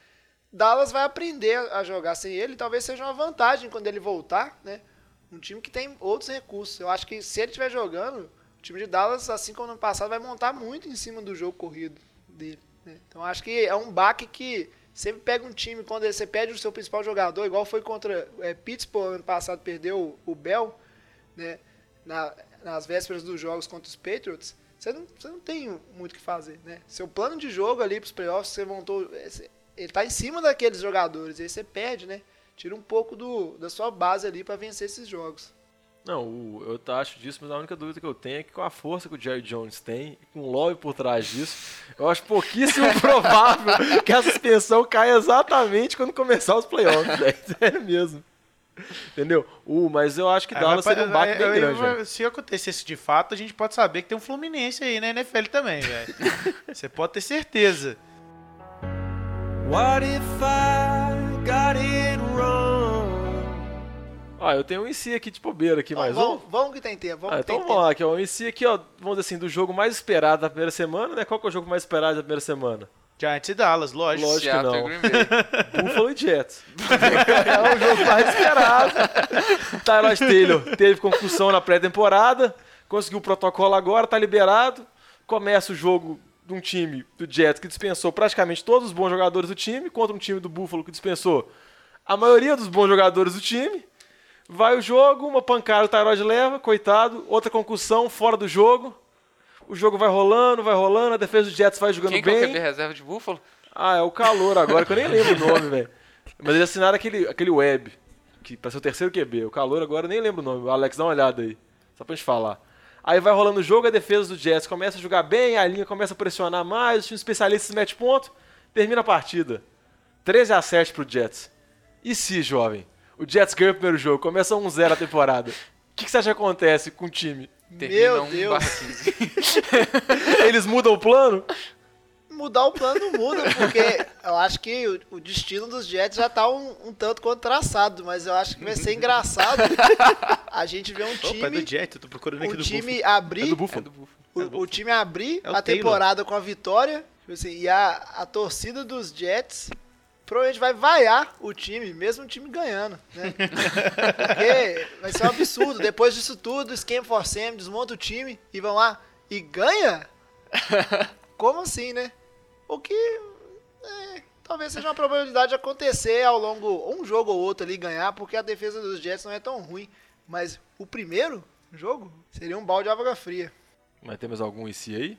Dallas vai aprender a jogar sem ele, talvez seja uma vantagem quando ele voltar, né? Um time que tem outros recursos. Eu acho que se ele estiver jogando, o time de Dallas, assim como no passado, vai montar muito em cima do jogo corrido dele. né? Então acho que é um baque que sempre pega um time quando você perde o seu principal jogador, igual foi contra é, Pittsburgh ano passado, perdeu o, Bell, né? Na, nas vésperas dos jogos contra os Patriots. Você não, você não tem muito o que fazer, né? Seu plano de jogo ali para os playoffs, você montou. Ele tá em cima daqueles jogadores, aí você perde, né? Tira um pouco do, da sua base ali para vencer esses jogos. Não, o- eu acho disso, mas a única dúvida que eu tenho é que com a força que o Jerry Jones tem, com o lobby por trás disso, eu acho pouquíssimo provável que a suspensão caia exatamente quando começar os playoffs, velho. Sério mesmo. Entendeu? O, mas eu acho que Dallas seria um baque bem grande, velho. Se acontecesse de fato, a gente pode saber que tem um Fluminense aí na NFL também, velho. Você pode ter certeza. What if I got it? Ah, eu tenho um IC aqui de bobeira aqui, mais um. vamos, vamos que tem tempo, vamos Ah, que tem então vamos lá, aqui, ó. O IC aqui, ó, vamos dizer assim, do jogo mais esperado da primeira semana, né? Qual que é o jogo mais esperado da primeira semana? Giants e Dallas, lógico. Lógico. que Seattle não. e. Buffalo e Jets. é o jogo mais esperado. Tyrod Taylor teve concussão na pré-temporada, conseguiu o protocolo agora, tá liberado. Começa o jogo de um time do Jets que dispensou praticamente todos os bons jogadores do time, contra um time do Buffalo que dispensou a maioria dos bons jogadores do time. Vai o jogo, uma pancada o Tyrod leva, coitado, outra concussão fora do jogo. O jogo vai rolando, vai rolando, a defesa do Jets vai jogando Quem que é o bem. QB reserva de Buffalo? Ah, é o calor agora, que eu nem lembro o nome, velho. Mas eles assinaram aquele, aquele web, que pra ser o terceiro QB. O calor agora eu nem lembro o nome. O Alex, dá uma olhada aí. Só pra gente falar. Aí vai rolando o jogo, a defesa do Jets começa a jogar bem, a linha começa a pressionar mais, os times especialistas mete ponto, termina a partida. 13 a 7 pro Jets. E se, jovem? O Jets ganha o primeiro jogo, começa 1-0 a temporada. O que, que você acha que acontece com o time? Termina Meu 1 Deus. barra 15. Eles mudam o plano? mudar o plano não muda, porque eu acho que o, o destino dos Jets já tá um, um tanto quanto traçado, mas eu acho que vai ser engraçado a gente ver um Opa, é time, do Jet, eu tô procurando aqui o do time Buffalo. abrir, É do Buffalo. o, o time abrir É o a Taylor. temporada com a vitória, tipo assim, e a, a torcida dos Jets provavelmente vai vaiar o time, mesmo o time ganhando, né? Porque vai ser um absurdo. Depois disso tudo, esquema for Sam, desmonta o time e vão lá e ganha? Como assim, né? O que é, talvez seja uma probabilidade de acontecer ao longo um jogo ou outro ali ganhar, porque a defesa dos Jets não é tão ruim. Mas o primeiro jogo seria um balde de água fria. Mas temos algum IC aí?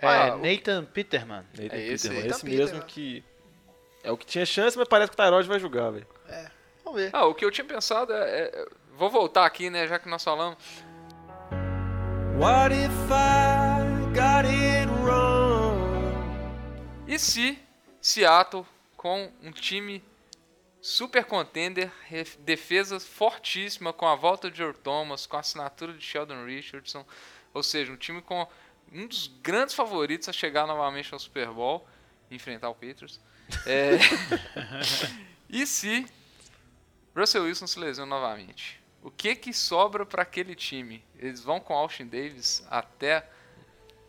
É, Ah, o- Nathan Peterman. Nathan É esse Peterman, aí. esse Nathan mesmo Peterman. que é o que tinha chance, mas parece que o Tyrod vai jogar, velho. Vamos ver. Ah, o que eu tinha pensado é, é- Vou voltar aqui, né? Já que nós falamos. What if I got it wrong? E se Seattle, com um time super contender, defesa fortíssima, com a volta de Earl Thomas, com a assinatura de Sheldon Richardson, ou seja, um time com um dos grandes favoritos a chegar novamente ao Super Bowl, e enfrentar o Patriots. É, e se Russell Wilson se lesiona novamente? O que que sobra para aquele time? Eles vão com Austin Davis até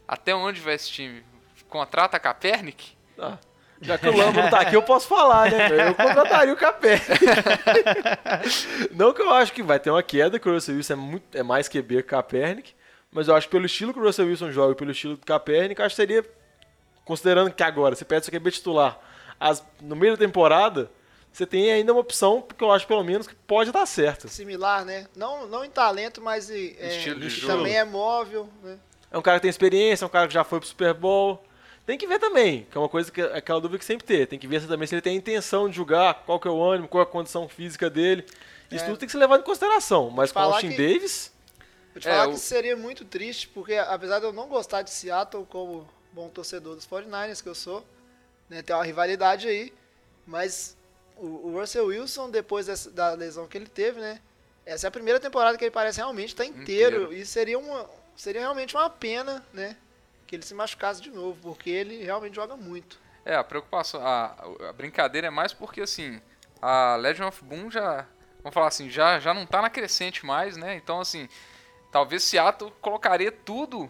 até onde vai esse time? Contrata a Kaepernick? Ah, já que o Lambo não tá aqui, eu posso falar, né? Eu contrataria o Capé. não que eu acho que vai ter uma queda, que o Russell Wilson é, muito, é mais QB que o Kaepernick, mas eu acho que pelo estilo que o Russell Wilson joga e pelo estilo do Kaepernick, acho que seria, considerando que agora você pede seu QB titular as, no meio da temporada, você tem ainda uma opção, porque eu acho pelo menos que pode dar certo. Similar, né? Não, não em talento, mas em, é, Estilo de jogo. também é móvel, né? É um cara que tem experiência, é um cara que já foi pro Super Bowl. Tem que ver também, que é uma coisa que é aquela dúvida que sempre tem. Tem que ver se também se ele tem a intenção de jogar, qual que é o ânimo, qual é a condição física dele. Isso É. tudo tem que ser levado em consideração. Mas com o Austin que- Davis, Vou te É, falar o- que seria muito triste, porque apesar de eu não gostar de Seattle como bom torcedor dos 49ers que eu sou, né, tem uma rivalidade aí, mas o, o Russell Wilson, depois dessa- da lesão que ele teve, né, essa é a primeira temporada que ele parece realmente estar inteiro, Inteiro. e seria, uma, seria realmente uma pena, né, que ele se machucasse de novo, porque ele realmente joga muito. É, a preocupação, a, a brincadeira é mais porque assim, a Legend of Boom já, vamos falar assim, já, já não tá na crescente mais, né? Então assim, talvez Seattle colocaria tudo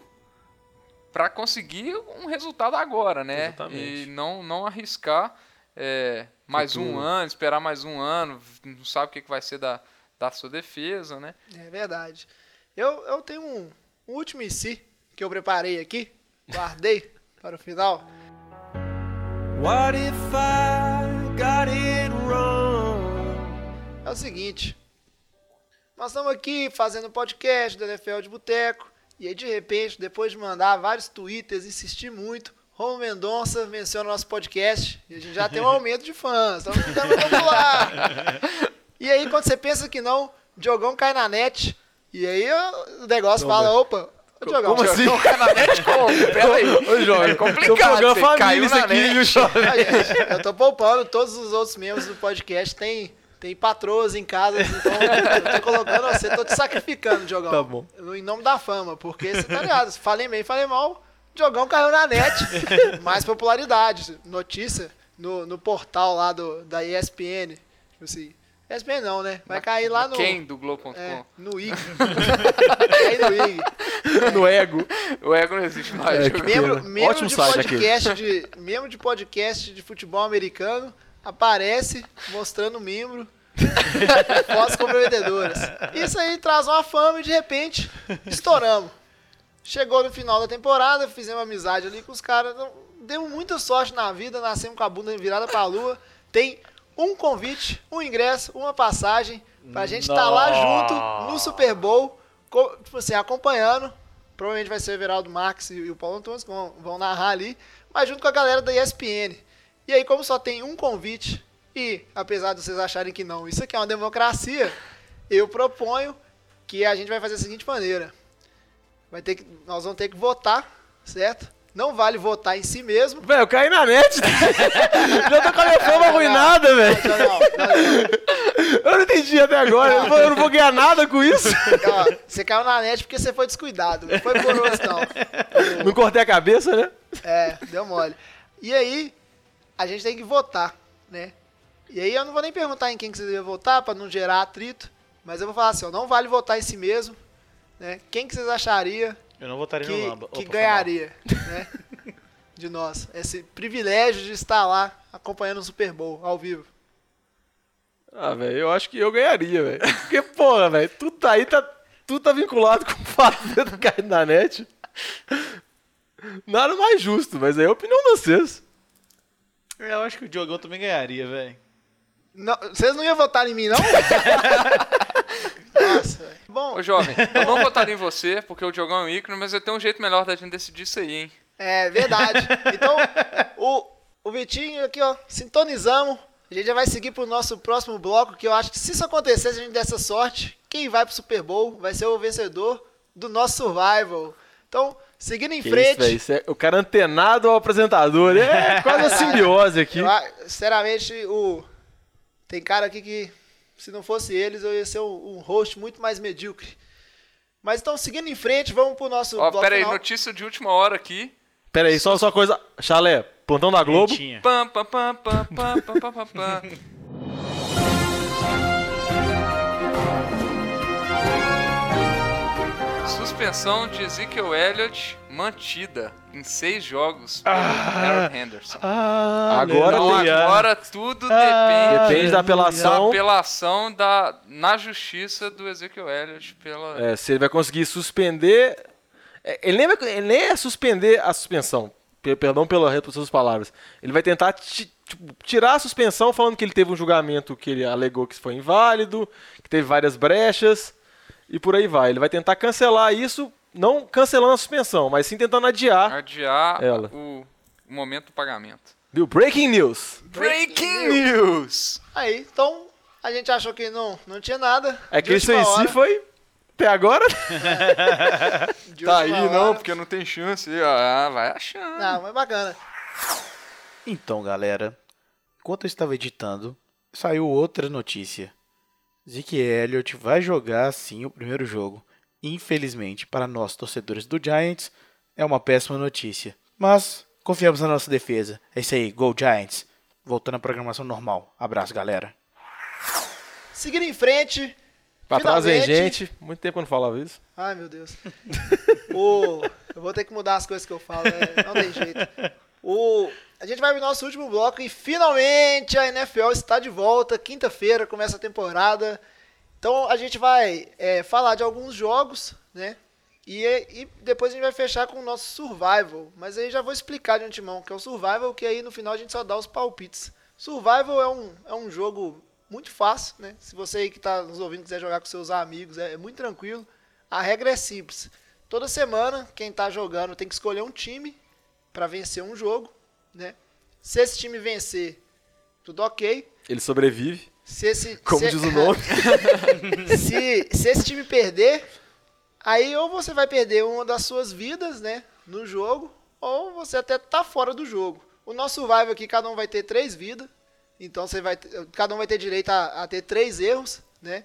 pra conseguir um resultado agora, né? Exatamente. E não, não arriscar é, mais um Futuro. ano, esperar mais um ano, não sabe o que, que vai ser da, da sua defesa, né? É verdade. Eu, eu tenho um, um último IC que eu preparei aqui, guardei para o final. What if I got it wrong? É o seguinte. Nós estamos aqui fazendo podcast do NFL de Boteco. E aí, de repente, depois de mandar vários twitters, insistir muito, Romo Mendonça menciona o nosso podcast. E a gente já tem um aumento de fãs. Estamos ficando popular. E aí, quando você pensa que não, o Diogão cai na net. E aí o negócio fala, opa, Diogão, como assim? Cai na net como? Pera aí. Ô, Jovem, é complicado. você família caiu na aqui, net. viu, gente, eu tô poupando todos os outros membros do podcast. Tem, tem patroas em casa, então eu tô colocando você, tô te sacrificando, Diogão. Tá bom. No- Em nome da fama, porque você tá ligado, se falei bem, falei mal, Diogão caiu na net. Mais popularidade. Notícia no, no portal lá do, da ESPN. Tipo assim, ESPN não, né? Vai cair lá no. Quem do Globo.com? É, no IG. Vai cair no IG. No ego. O ego não existe mais. É, Membro, membro Ótimo de site podcast de membro de podcast de futebol americano aparece mostrando o membro fotos comprometedoras. Isso aí traz uma fama e de repente estouramos. Chegou no final da temporada, fizemos amizade ali com os caras, não- demos muita sorte na vida, nascemos com a bunda virada pra lua. Tem um convite, um ingresso, uma passagem pra gente estar lá junto no Super Bowl, co- tipo assim, acompanhando. Provavelmente vai ser o Everaldo Marques e o Paulo Antônio que vão, vão narrar ali, mas junto com a galera da ESPN. E aí, como só tem um convite, e apesar de vocês acharem que não, isso aqui é uma democracia, eu proponho que a gente vai fazer da seguinte maneira. Vai ter que, nós vamos ter que votar, certo? Não vale votar em si mesmo. Velho, eu caí na net. Já tô com a minha fama arruinada, velho. Eu não entendi até agora. Eu não vou- Eu não vou ganhar nada com isso. Ó, você caiu na net porque você foi descuidado. Não foi por outro, não. Não cortei a cabeça, né? É, deu mole. E aí, a gente tem que votar, né? E aí eu não vou nem perguntar em quem que você deve votar pra não gerar atrito, mas eu vou falar assim, ó, não vale votar em si mesmo, né? Quem que vocês achariam Eu não votaria no que, Lamba. que Opa, ganharia, né? De nós. Esse privilégio de estar lá acompanhando o Super Bowl ao vivo. Ah, velho, eu acho que eu ganharia, velho. Porque, porra, velho, tudo tá aí, tá, tudo tá vinculado com o fato de eu ter caído na net. Nada mais justo, mas aí é a opinião de vocês. Eu acho que o Diogão também ganharia, velho. Não, vocês não iam votar em mim, não? Nossa, velho. Bom, Ô, jovem, eu não votaria em você, porque o Diogão é um ícone, mas eu tenho um jeito melhor da gente decidir isso aí, hein? É verdade. Então, o, o Vitinho aqui, ó, sintonizamos. A gente já vai seguir pro nosso próximo bloco, que eu acho que se isso acontecer, se a gente der essa sorte, quem vai pro Super Bowl vai ser o vencedor do nosso Survival. Então, seguindo em Que frente. isso, isso é o cara antenado ao apresentador. É quase a simbiose aqui. eu sinceramente, o tem cara aqui que, se não fosse eles, eu ia ser um, um host muito mais medíocre. Mas então, seguindo em frente, vamos pro nosso Ó, bloco pera aí, final. notícia de última hora aqui. Pera aí, só, só uma coisa. Chalé, plantão da Globo. Pam, pam, pam, pam, pam, pam, pam, pam, Suspensão de Ezekiel Elliott mantida em seis jogos pelo Harold Henderson. Agora Então agora tudo depende Depende da da apelação. apelação da, na justiça do Ezekiel Elliott pela. É, se ele vai conseguir suspender. é, Ele nem, vai, ele nem é suspender a suspensão. Pe- Perdão pela repetição das palavras. Ele vai tentar ti- tipo, tirar a suspensão, falando que ele teve um julgamento que ele alegou que foi inválido, que teve várias brechas, e por aí vai. Ele vai tentar cancelar isso, não cancelando a suspensão, mas sim tentando adiar. adiar Ela. o, o momento do pagamento. Viu? Breaking news. Breaking news! Aí, então, a gente achou que não, não tinha nada. É que isso em si hora, foi. Até agora. Tá aí, última não, hora. porque não tem chance. Ah, vai achando. Não, mas bacana. Então, galera, enquanto eu estava editando, saiu outra notícia. Zeke Elliott vai jogar sim o primeiro jogo. Infelizmente, para nós torcedores do Giants, é uma péssima notícia. Mas confiamos na nossa defesa. É isso aí, Go Giants. Voltando à programação normal. Abraço, galera. Seguindo em frente. Pra trás vem finalmente- gente. Muito tempo que eu não falava isso. Ai, meu Deus. o... Eu vou ter que mudar as coisas que eu falo, né? não tem jeito. O... A gente vai pro nosso último bloco e finalmente a NFL está de volta. Quinta-feira começa a temporada. Então a gente vai é, falar de alguns jogos, né? E, e depois a gente vai fechar com o nosso Survival. Mas aí já vou explicar de antemão, que é o Survival, que aí no final a gente só dá os palpites. Survival é um, é um jogo muito fácil, né? Se você aí que está nos ouvindo quiser jogar com seus amigos, é, é muito tranquilo. A regra é simples. Toda semana, quem está jogando tem que escolher um time para vencer um jogo, né? Se esse time vencer, tudo ok. Ele sobrevive, Se esse, como se- diz o nome. se, se esse time perder, aí ou você vai perder uma das suas vidas, né, no jogo, ou você até tá fora do jogo. O nosso survival aqui, cada um vai ter três vidas, então você vai, cada um vai ter direito a, a ter três erros, né?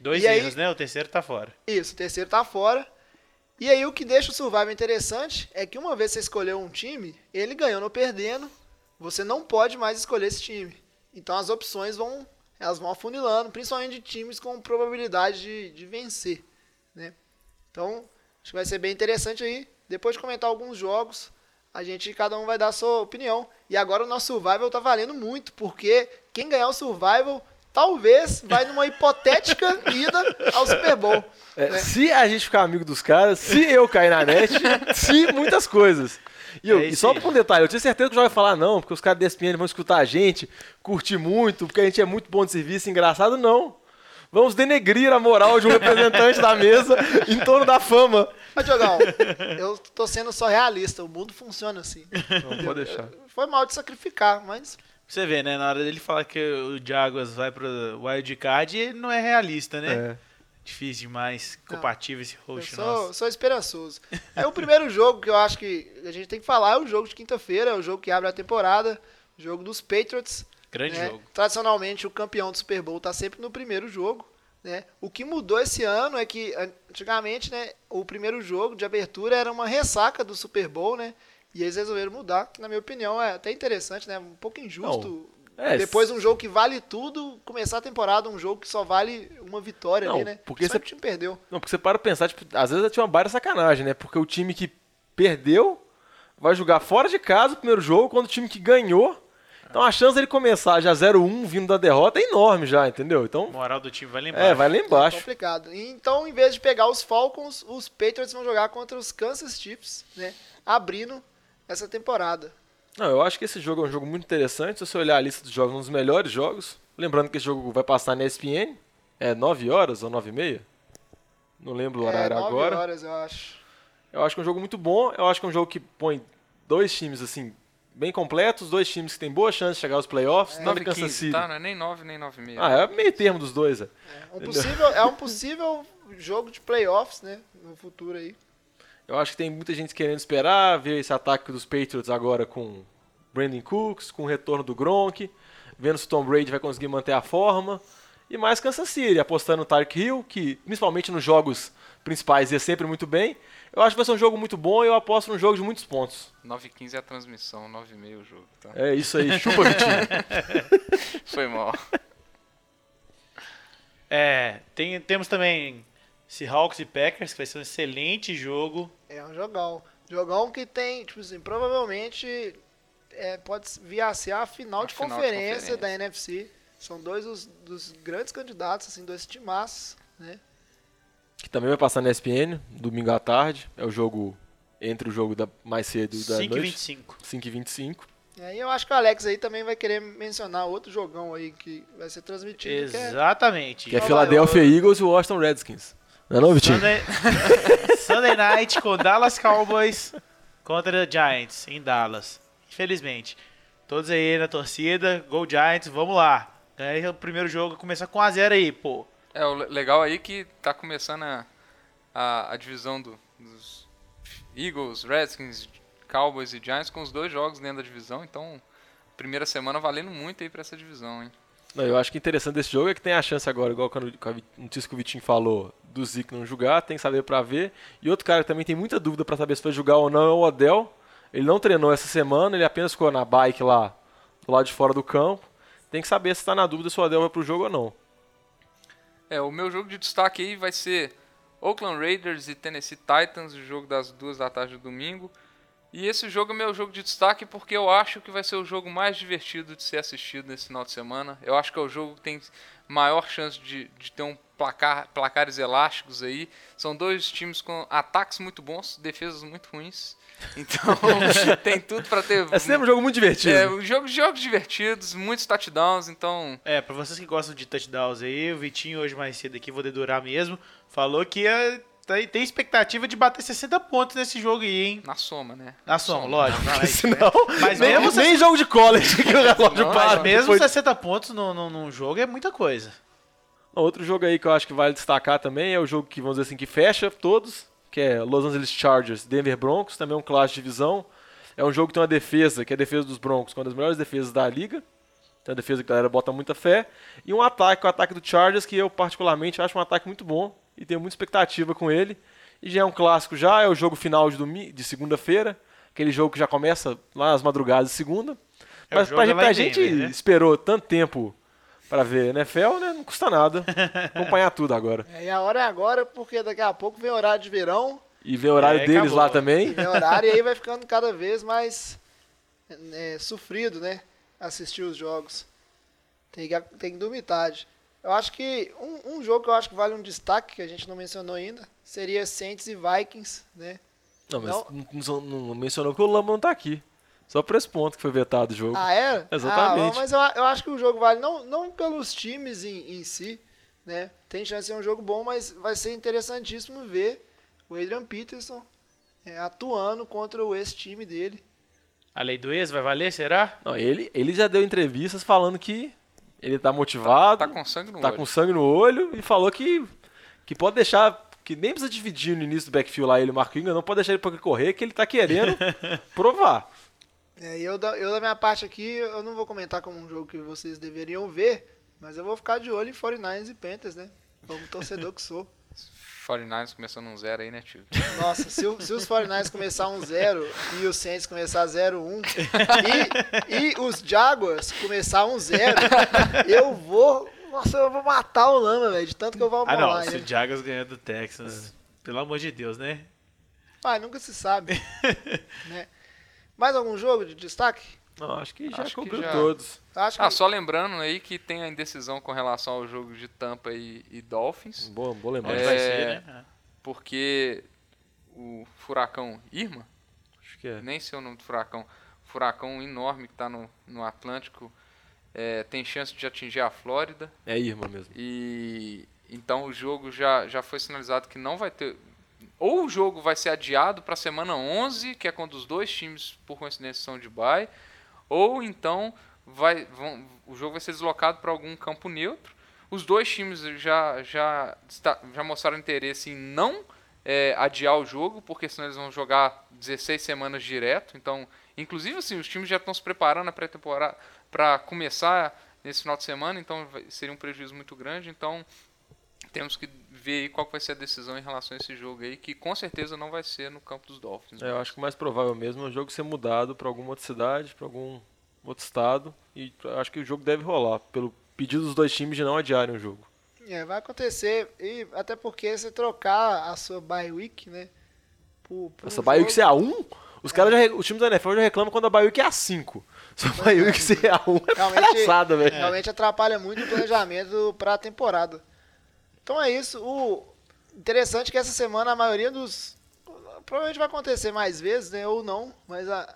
Dois E aí- erros, né? O terceiro tá fora. Isso, o terceiro tá fora. E aí o que deixa o survival interessante é que uma vez você escolheu um time, ele ganhando ou perdendo, você não pode mais escolher esse time. Então as opções vão, elas vão afunilando, principalmente de times com probabilidade de, de vencer, né? Então, acho que vai ser bem interessante aí. Depois de comentar alguns jogos, a gente, cada um vai dar a sua opinião. E agora o nosso Survival tá valendo muito, porque quem ganhar o Survival, talvez vai numa hipotética ida ao Super Bowl. É, né? Se a gente ficar amigo dos caras, se eu cair na net, se muitas coisas. E, eu- É e só por um detalhe, eu tinha certeza que o João vai falar não, porque os caras da ESPN vão escutar a gente, curtir muito, porque a gente é muito bom de serviço, engraçado, não. Vamos denegrir a moral de um representante da mesa em torno da fama. Mas, Diogão, eu tô sendo só realista. O mundo funciona assim. Não, pode deixar. Foi mal de sacrificar, mas Você vê, né? Na hora dele falar que o Jaguars vai pro wildcard, ele não é realista, né? É. Difícil demais. Não. Compatível esse host sou, nosso. sou esperançoso. Aí o primeiro jogo que eu acho que a gente tem que falar é o jogo de quinta-feira, é o jogo que abre a temporada, o jogo dos Patriots. Grande né? jogo. Tradicionalmente, o campeão do Super Bowl tá sempre no primeiro jogo. Né? O que mudou esse ano é que, antigamente, né, o primeiro jogo de abertura era uma ressaca do Super Bowl, né? E eles resolveram mudar, que na minha opinião é até interessante, né? Um pouco injusto. É, Depois um jogo que vale tudo, começar a temporada um jogo que só vale uma vitória Não, ali, né? porque você- que o time perdeu. Não, porque você para pensar, tipo, às vezes tinha uma baita sacanagem, né? Porque o time que perdeu vai jogar fora de casa o primeiro jogo, quando o time que ganhou. Então a chance dele começar já 0-1 vindo da derrota é enorme já, entendeu? A Então, moral do time vai lembrar. é, vai lá É embaixo. complicado. E Então, em vez de pegar os Falcons, os Patriots vão jogar contra os Kansas Chiefs, né? Abrindo essa temporada. Não, eu acho que esse jogo é um jogo muito interessante. Se você olhar a lista dos jogos, um dos melhores jogos. Lembrando que esse jogo vai passar na ESPN. É 9 horas ou 9 e meia? Não lembro o horário é, nove agora. horas, eu acho. Eu acho que é um jogo muito bom. Eu acho que é um jogo que põe dois times assim bem completos, dois times que têm boa chance de chegar aos playoffs. Nove 9 e Kansas 15, City. tá? Não é nem 9 nem 9 e meia. Ah, é meio termo dos dois. É. Um possível, é um possível jogo de playoffs, né? No futuro aí. Eu acho que tem muita gente querendo esperar, ver esse ataque dos Patriots agora com Brandon Cooks, com o retorno do Gronk, vendo se o Tom Brady vai conseguir manter a forma. E mais Kansas City, apostando no Tark Hill, que principalmente nos jogos principais ia sempre muito bem. Eu acho que vai ser um jogo muito bom e eu aposto num jogo de muitos pontos. 9 e 15 é a transmissão, 9 e meia o jogo, tá? É isso aí, chupa Vitinho. Foi mal. É, tem, temos também Seahawks e Packers, que vai ser um excelente jogo. É um jogão. Jogão que tem, tipo assim, provavelmente é, pode vir a ser a final, A de, final de conferência da NFC. São dois dos, dos grandes candidatos, assim, dois timaços, né? que também vai passar na ESPN, domingo à tarde. É o jogo entre o jogo da, mais cedo da 5 e noite. 25. 5 e 25 E aí eu acho que o Alex aí também vai querer mencionar outro jogão aí que vai ser transmitido. que é- Exatamente. Que é Nova Philadelphia Eagles e Washington Redskins. Não é não, Vitinho? Sunday, Sunday Night com Dallas Cowboys contra Giants em Dallas. Infelizmente. Todos aí na torcida, Go Giants, vamos lá. Ganha o primeiro jogo, começa com 1x0 aí, pô. É, o le- legal aí que tá começando a, a, a divisão do- dos Eagles, Redskins, Cowboys e Giants com os dois jogos dentro da divisão, então primeira semana valendo muito aí pra essa divisão, hein? Não, eu acho que interessante desse jogo é que tem a chance agora, igual quando a notícia que o Vitinho falou, do Zico não jogar, tem que saber pra ver. E outro cara que também tem muita dúvida pra saber se vai jogar ou não é o Odell. Ele não treinou essa semana, ele apenas ficou na bike lá do lado de fora do campo. Tem que saber se tá na dúvida se o Odell vai pro jogo ou não. É, o meu jogo de destaque aí vai ser Oakland Raiders e Tennessee Titans, o jogo das duas da tarde do domingo. E esse jogo é meu jogo de destaque porque eu acho que vai ser o jogo mais divertido de ser assistido nesse final de semana. Eu acho que é o jogo que tem maior chance de, de ter um placar, placares elásticos aí. São dois times com ataques muito bons, defesas muito ruins. Então tem tudo pra ter. É sempre um jogo muito divertido. É, jogo, jogos divertidos, muitos touchdowns, então É, pra vocês que gostam de touchdowns aí, o Vitinho hoje mais cedo aqui, vou dedurar mesmo, falou que é, tem, tem expectativa de bater 60 pontos nesse jogo aí, hein? na soma, né? Na soma, lógico. mas, Senão, mas nem, mesmo, nem jogo de college que o relógio Não, para. mesmo Depois- 60 pontos num, num, num jogo é muita coisa. Outro jogo aí que eu acho que vale destacar também é o jogo que, vamos dizer assim, que fecha todos, que é Los Angeles Chargers, Denver Broncos, também é um clássico de divisão. É um jogo que tem uma defesa, que é a defesa dos Broncos, que é uma das melhores defesas da liga. Tem uma defesa que a galera bota muita fé. E um ataque, o ataque do Chargers, que eu particularmente acho um ataque muito bom e tenho muita expectativa com ele. E já é um clássico já, é o jogo final de, domi- de segunda-feira, aquele jogo que já começa lá nas madrugadas de segunda. É, Mas pra, lá pra gente Denver, né? esperou tanto tempo pra ver NFL, né? Não custa nada acompanhar tudo agora. É, e a hora é agora, porque daqui a pouco vem horário de verão, E ver o horário É, deles acabou. lá também. vem horário e aí vai ficando cada vez mais é, sofrido, né? Assistir os jogos. Tem que, tem que dormir tarde. Eu acho que um, um jogo que eu acho que vale um destaque, que a gente não mencionou ainda, seria Saints e Vikings, né? Não, mas Não. não, mencionou que o Lamba não tá aqui. Só por esse ponto que foi vetado o jogo. Ah, é? Exatamente. Ah, mas eu, eu acho que o jogo vale não, não pelos times em, em si, né? Tem chance de ser um jogo bom, mas vai ser interessantíssimo ver o Adrian Peterson é, atuando contra o ex-time dele. A lei do ex vai valer, será? Não, ele, ele já deu entrevistas falando que ele tá motivado, Tá com sangue no tá olho. com sangue no olho e falou que, que pode deixar. Que nem precisa dividir no início do backfield lá ele e o Marco Ingram, não pode deixar ele pra correr, que ele tá querendo provar. É, e eu, da, eu, da minha parte aqui, eu não vou comentar como um jogo que vocês deveriam ver, mas eu vou ficar de olho em 49ers e Panthers, né? Como torcedor que sou. 49ers começando um zero aí, né, tio? Nossa, se, o- se os 49ers começar um 0 e os Saints começar 0-1 e, e os Jaguars começar um 0, eu vou. Nossa, eu vou matar o Lama, velho, de tanto que eu vou Ah, não. Se o Jaguars ganhar do Texas, pelo amor de Deus, né? Ah, nunca se sabe. né? Mais algum jogo de destaque? Não, acho que já Acho que cobriu já. todos. Acho que Ah, só lembrando aí que tem a indecisão com relação ao jogo de Tampa e, e Dolphins, Boa, boa lembrança. vai É. ser, né? porque o furacão Irma, Acho que é. nem sei o nome do furacão, furacão enorme que está no, no Atlântico, é, tem chance de atingir a Flórida. É Irma mesmo. E então o jogo já, já foi sinalizado que não vai ter. Ou o jogo vai ser adiado para a semana 11, que é quando os dois times, por coincidência, são de bye, ou então vai, vão, o jogo vai ser deslocado para algum campo neutro. Os dois times já, já, já mostraram interesse em não é, adiar o jogo, porque senão eles vão jogar 16 semanas direto. Então, inclusive, assim, os times já estão se preparando na pré-temporada para começar nesse final de semana, então seria um prejuízo muito grande. Então, temos que ver aí qual vai ser a decisão em relação a esse jogo aí, que com certeza não vai ser no campo dos Dolphins. É, eu acho que o mais provável mesmo é o jogo ser mudado para alguma outra cidade, para algum outro estado. E acho que o jogo deve rolar, pelo pedido dos dois times de não adiarem o jogo. É, vai acontecer. E até porque você trocar a sua bye week, né? Por, por Essa um bye week ser jogo- A1, os caras já, os times da NFL já reclamam quando a bye week é A5. Se a bye week ser A1 é Realmente- palhaçada, velho. realmente atrapalha muito o planejamento para a temporada. Então é isso. O interessante é que essa semana a maioria dos provavelmente vai acontecer mais vezes, né, ou não, mas a-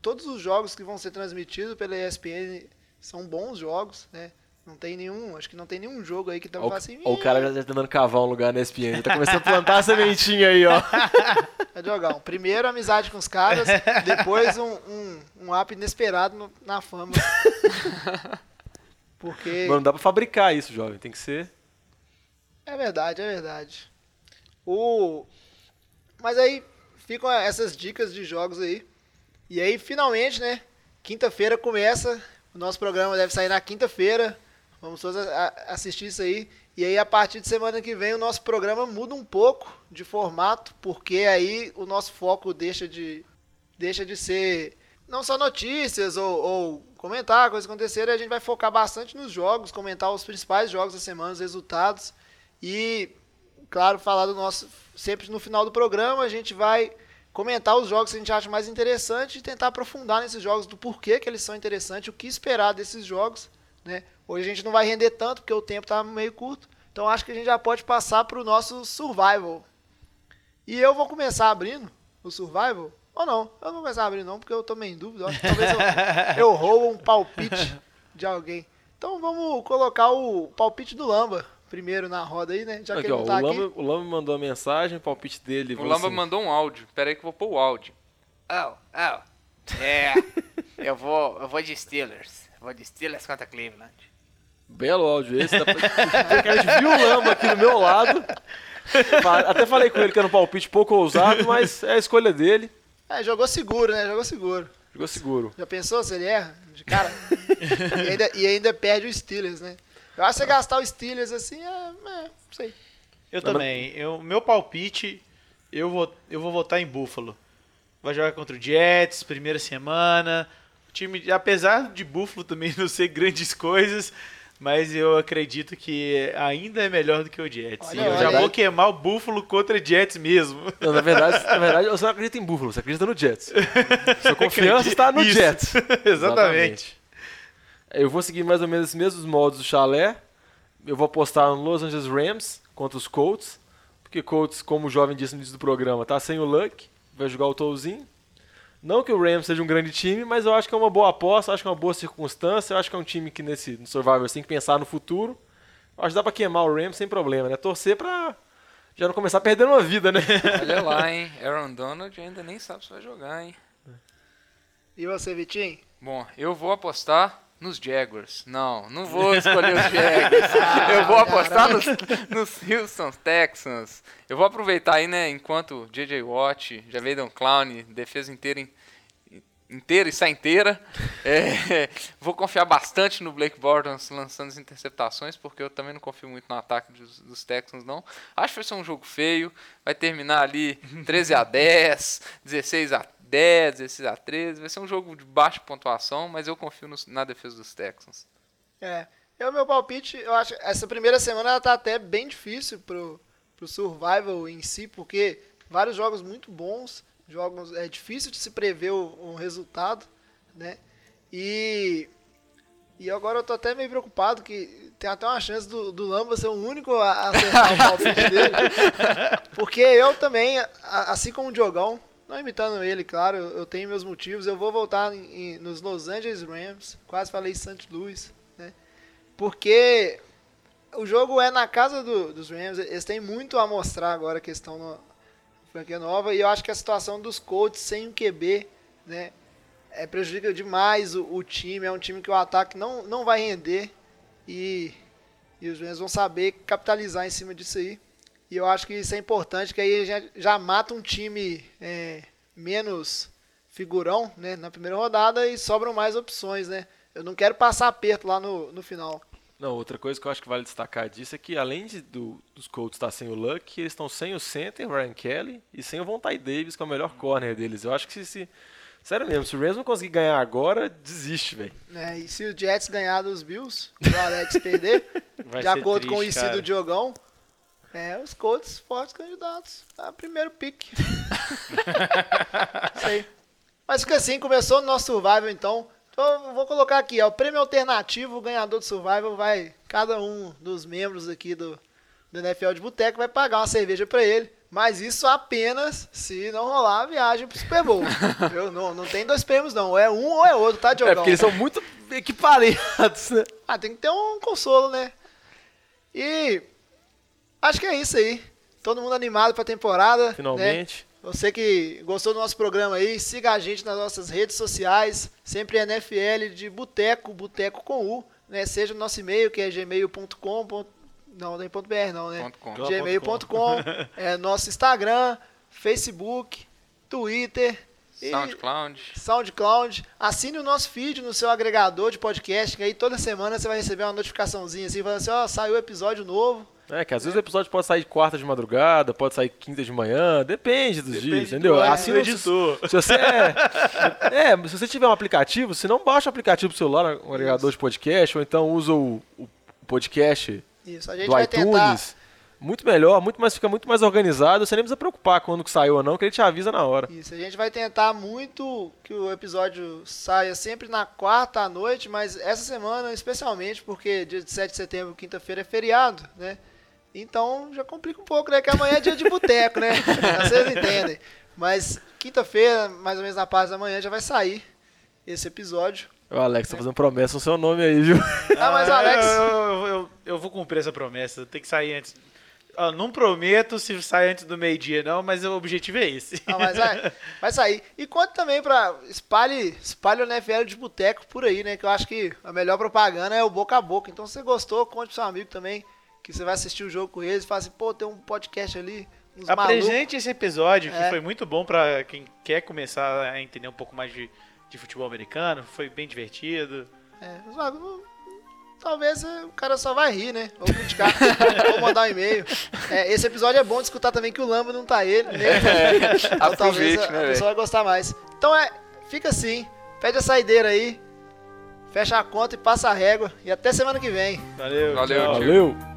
todos os jogos que vão ser transmitidos pela ESPN são bons jogos, né? Não tem nenhum, acho que não tem nenhum jogo aí que falar assim, ó, o cara já tá tentando cavar um lugar na ESPN, já tá começando a plantar a sementinha aí, ó. É jogão. Primeiro amizade com os caras, depois um, um, um up inesperado no- na fama. Porque. Mano, não dá pra fabricar isso, jovem, tem que ser... É verdade, é verdade. O... Mas aí ficam essas dicas de jogos aí. E aí, finalmente, né? Quinta-feira começa. O nosso programa deve sair na quinta-feira. Vamos todos assistir isso aí. E aí, a partir de semana que vem, o nosso programa muda um pouco de formato, porque aí o nosso foco deixa de, deixa de ser não só notícias ou, ou comentar coisas que aconteceram, a gente vai focar bastante nos jogos, comentar os principais jogos da semana, os resultados. E, claro, falar do nosso. Sempre no final do programa, a gente vai comentar os jogos que a gente acha mais interessante e tentar aprofundar nesses jogos do porquê que eles são interessantes, o que esperar desses jogos. Né? Hoje a gente não vai render tanto, porque o tempo está meio curto. Então acho que a gente já pode passar para o nosso survival. E eu vou começar abrindo o survival. Ou não, eu não vou começar abrindo não, porque eu tô meio em dúvida. Eu acho que talvez eu, eu roubo um palpite de alguém. Então vamos colocar o palpite do Lamba primeiro na roda aí, né? Já que Aqui, ele ó, não o tá aqui. O Lamba mandou a mensagem, o palpite dele... O Lamba assim, mandou um áudio. Pera aí que eu vou pôr o áudio. Oh, oh. É. eu vou. Eu vou de Steelers. Eu vou de Steelers contra Cleveland. Belo áudio esse. Dá pra... a gente viu o Lamba aqui do meu lado. Até falei com ele que era um palpite pouco ousado, mas é a escolha dele. É, jogou seguro, né? Jogou seguro. Jogou seguro. Já pensou se ele erra? De cara. e, ainda, e ainda perde o Steelers, né? Eu acho que você gastar o Steelers assim, é. é não sei. Eu também. Eu, meu palpite, eu vou, eu vou votar em Buffalo. Vai jogar contra o Jets, primeira semana. O time, apesar de Buffalo também não ser grandes coisas, mas eu acredito que ainda é melhor do que o Jets. Olha, e eu já aí. vou queimar o Buffalo contra o Jets mesmo. Não, na verdade, na verdade, você não acredita em Buffalo, você acredita no Jets. Sua confiança está no Isso. Jets. Exatamente. Eu vou seguir mais ou menos os mesmos modos do chalé. Eu vou apostar no Los Angeles Rams contra os Colts. Porque Colts, como o jovem disse no início do programa, tá sem o Luck. Vai jogar o Tolzinho. Não que o Rams seja um grande time, mas eu acho que é uma boa aposta, acho que é uma boa circunstância. Eu acho que é um time que nesse no Survivor tem que pensar no futuro. Eu acho que dá pra queimar o Rams sem problema, né? Torcer pra já não começar perdendo uma vida, né? Olha lá, hein? Aaron Donald ainda nem sabe se vai jogar, hein? E você, Vitinho? Bom, eu vou apostar nos Jaguars. Não, não vou escolher os Jaguars. Eu vou apostar nos, nos Houston Texans. Eu vou aproveitar aí, né, enquanto JJ Watt, Javedon Clown, defesa inteira in- inteira e sai inteira. É, vou confiar bastante no Blake Bortles lançando as interceptações, porque eu também não confio muito no ataque dos, dos Texans, não. Acho que vai ser um jogo feio, vai terminar ali 13 a 10, 16 a 10, 16 a 13. Vai ser um jogo de baixa pontuação, mas eu confio no- na defesa dos Texans. É. Eu, meu palpite, eu acho que essa primeira semana ela tá até bem difícil pro, pro Survival em si, porque vários jogos muito bons, jogos é difícil de se prever o, o resultado, né? E e agora eu tô até meio preocupado que tem até uma chance do, do Lamba ser o único a acertar o palpite dele. Porque eu também, assim como o Diogão, não imitando ele, claro, eu, tenho meus motivos, eu vou voltar em- nos Los Angeles Rams, quase falei St. Louis, né? Porque o jogo é na casa do- dos Rams, eles têm muito a mostrar agora que estão na franquia nova, e eu acho que a situação dos Colts sem o QB, né, é, prejudica demais o, o time, é um time que o ataque não, não vai render, e, e os Rams vão saber capitalizar em cima disso aí. E eu acho que isso é importante, que aí já, já mata um time é, menos figurão né, na primeira rodada e sobram mais opções, né? Eu não quero passar aperto lá no, no final. Não, outra coisa que eu acho que vale destacar disso é que além de, do- dos Colts estar sem o Luck, eles estão sem o center, Ryan Kelly, e sem o Von Ty Davis, que é o melhor corner deles. Eu acho que se, se- sério mesmo, se o Rams não conseguir ganhar agora, desiste, velho. né? E se o Jets ganhar dos Bills, o Alex perder, Vai de acordo com o triste, IC do Diogão, é, os Colts fortes candidatos a primeiro pick. Isso aí. Mas fica assim, começou o nosso Survival então. Então vou colocar aqui, ó, o prêmio alternativo, o ganhador do Survival vai, cada um dos membros aqui do, do NFL de Boteco vai pagar uma cerveja pra ele. Mas isso apenas se não rolar a viagem pro Super Bowl. Eu, não, não tem dois prêmios não, é um ou é outro, tá, Diogão? É porque eles são muito equiparados, né? Ah, tem que ter um consolo, né? E acho que é isso aí. Todo mundo animado pra temporada. né? Finalmente. Você que gostou do nosso programa aí, siga a gente nas nossas redes sociais, sempre NFL de Boteco, Boteco com U, né? Seja o nosso e-mail, que é gmail.com. Não, não é ponto .br não, né? Gmail.com, é nosso Instagram, Facebook, Twitter SoundCloud. SoundCloud. Assine o nosso feed no seu agregador de podcast, que aí toda semana você vai receber uma notificaçãozinha assim, falando assim, ó, saiu episódio novo. É, que às vezes o episódio pode sair quarta de madrugada, pode sair quinta de manhã, depende dos Depende dias, do entendeu? Assim do editor. Se você é, é, se você tiver um aplicativo, se não baixa o aplicativo pro celular, um agregador de podcast, ou então usa o, o podcast Isso, a gente do vai iTunes, tentar. muito melhor, muito mais, fica muito mais organizado, você nem precisa preocupar quando que saiu ou não, que ele te avisa na hora. Isso, a gente vai tentar muito que o episódio saia sempre na quarta à noite, mas essa semana especialmente, porque dia 7 de setembro, quinta-feira, é feriado, né? Então já complica um pouco, né? Que amanhã é dia de boteco, né? Vocês entendem. Mas quinta-feira, mais ou menos na parte da manhã, já vai sair esse episódio. Ô, Alex, tá fazendo promessa no seu nome aí, viu? Ah, mas o Alex. Eu, eu, eu, eu vou cumprir essa promessa. Tem que sair antes. Ó, não prometo se sai antes do meio-dia, não, mas o objetivo é esse. Não, mas vai, vai sair. E conta também pra. Espalhe, espalhe o NFL de boteco por aí, né? Que eu acho que a melhor propaganda é o boca a boca. Então, se você gostou, conte pro seu amigo também. Que você vai assistir o jogo com eles e fala assim, pô, tem um podcast ali. Uns malucos. Apresente esse episódio, que É. foi muito bom pra quem quer começar a entender um pouco mais de, de futebol americano. Foi bem divertido. É, não- Talvez é, o cara só vai rir, né? Ou criticar, ou mandar um e-mail. É, esse episódio é bom de escutar também que o Lamba não tá ele. Né? Então, talvez a, né, a velho? pessoa vai gostar mais. Então é, fica assim. Pede a saideira aí. Fecha a conta e passa a régua. E até semana que vem. Valeu. Valeu, tchau. Valeu!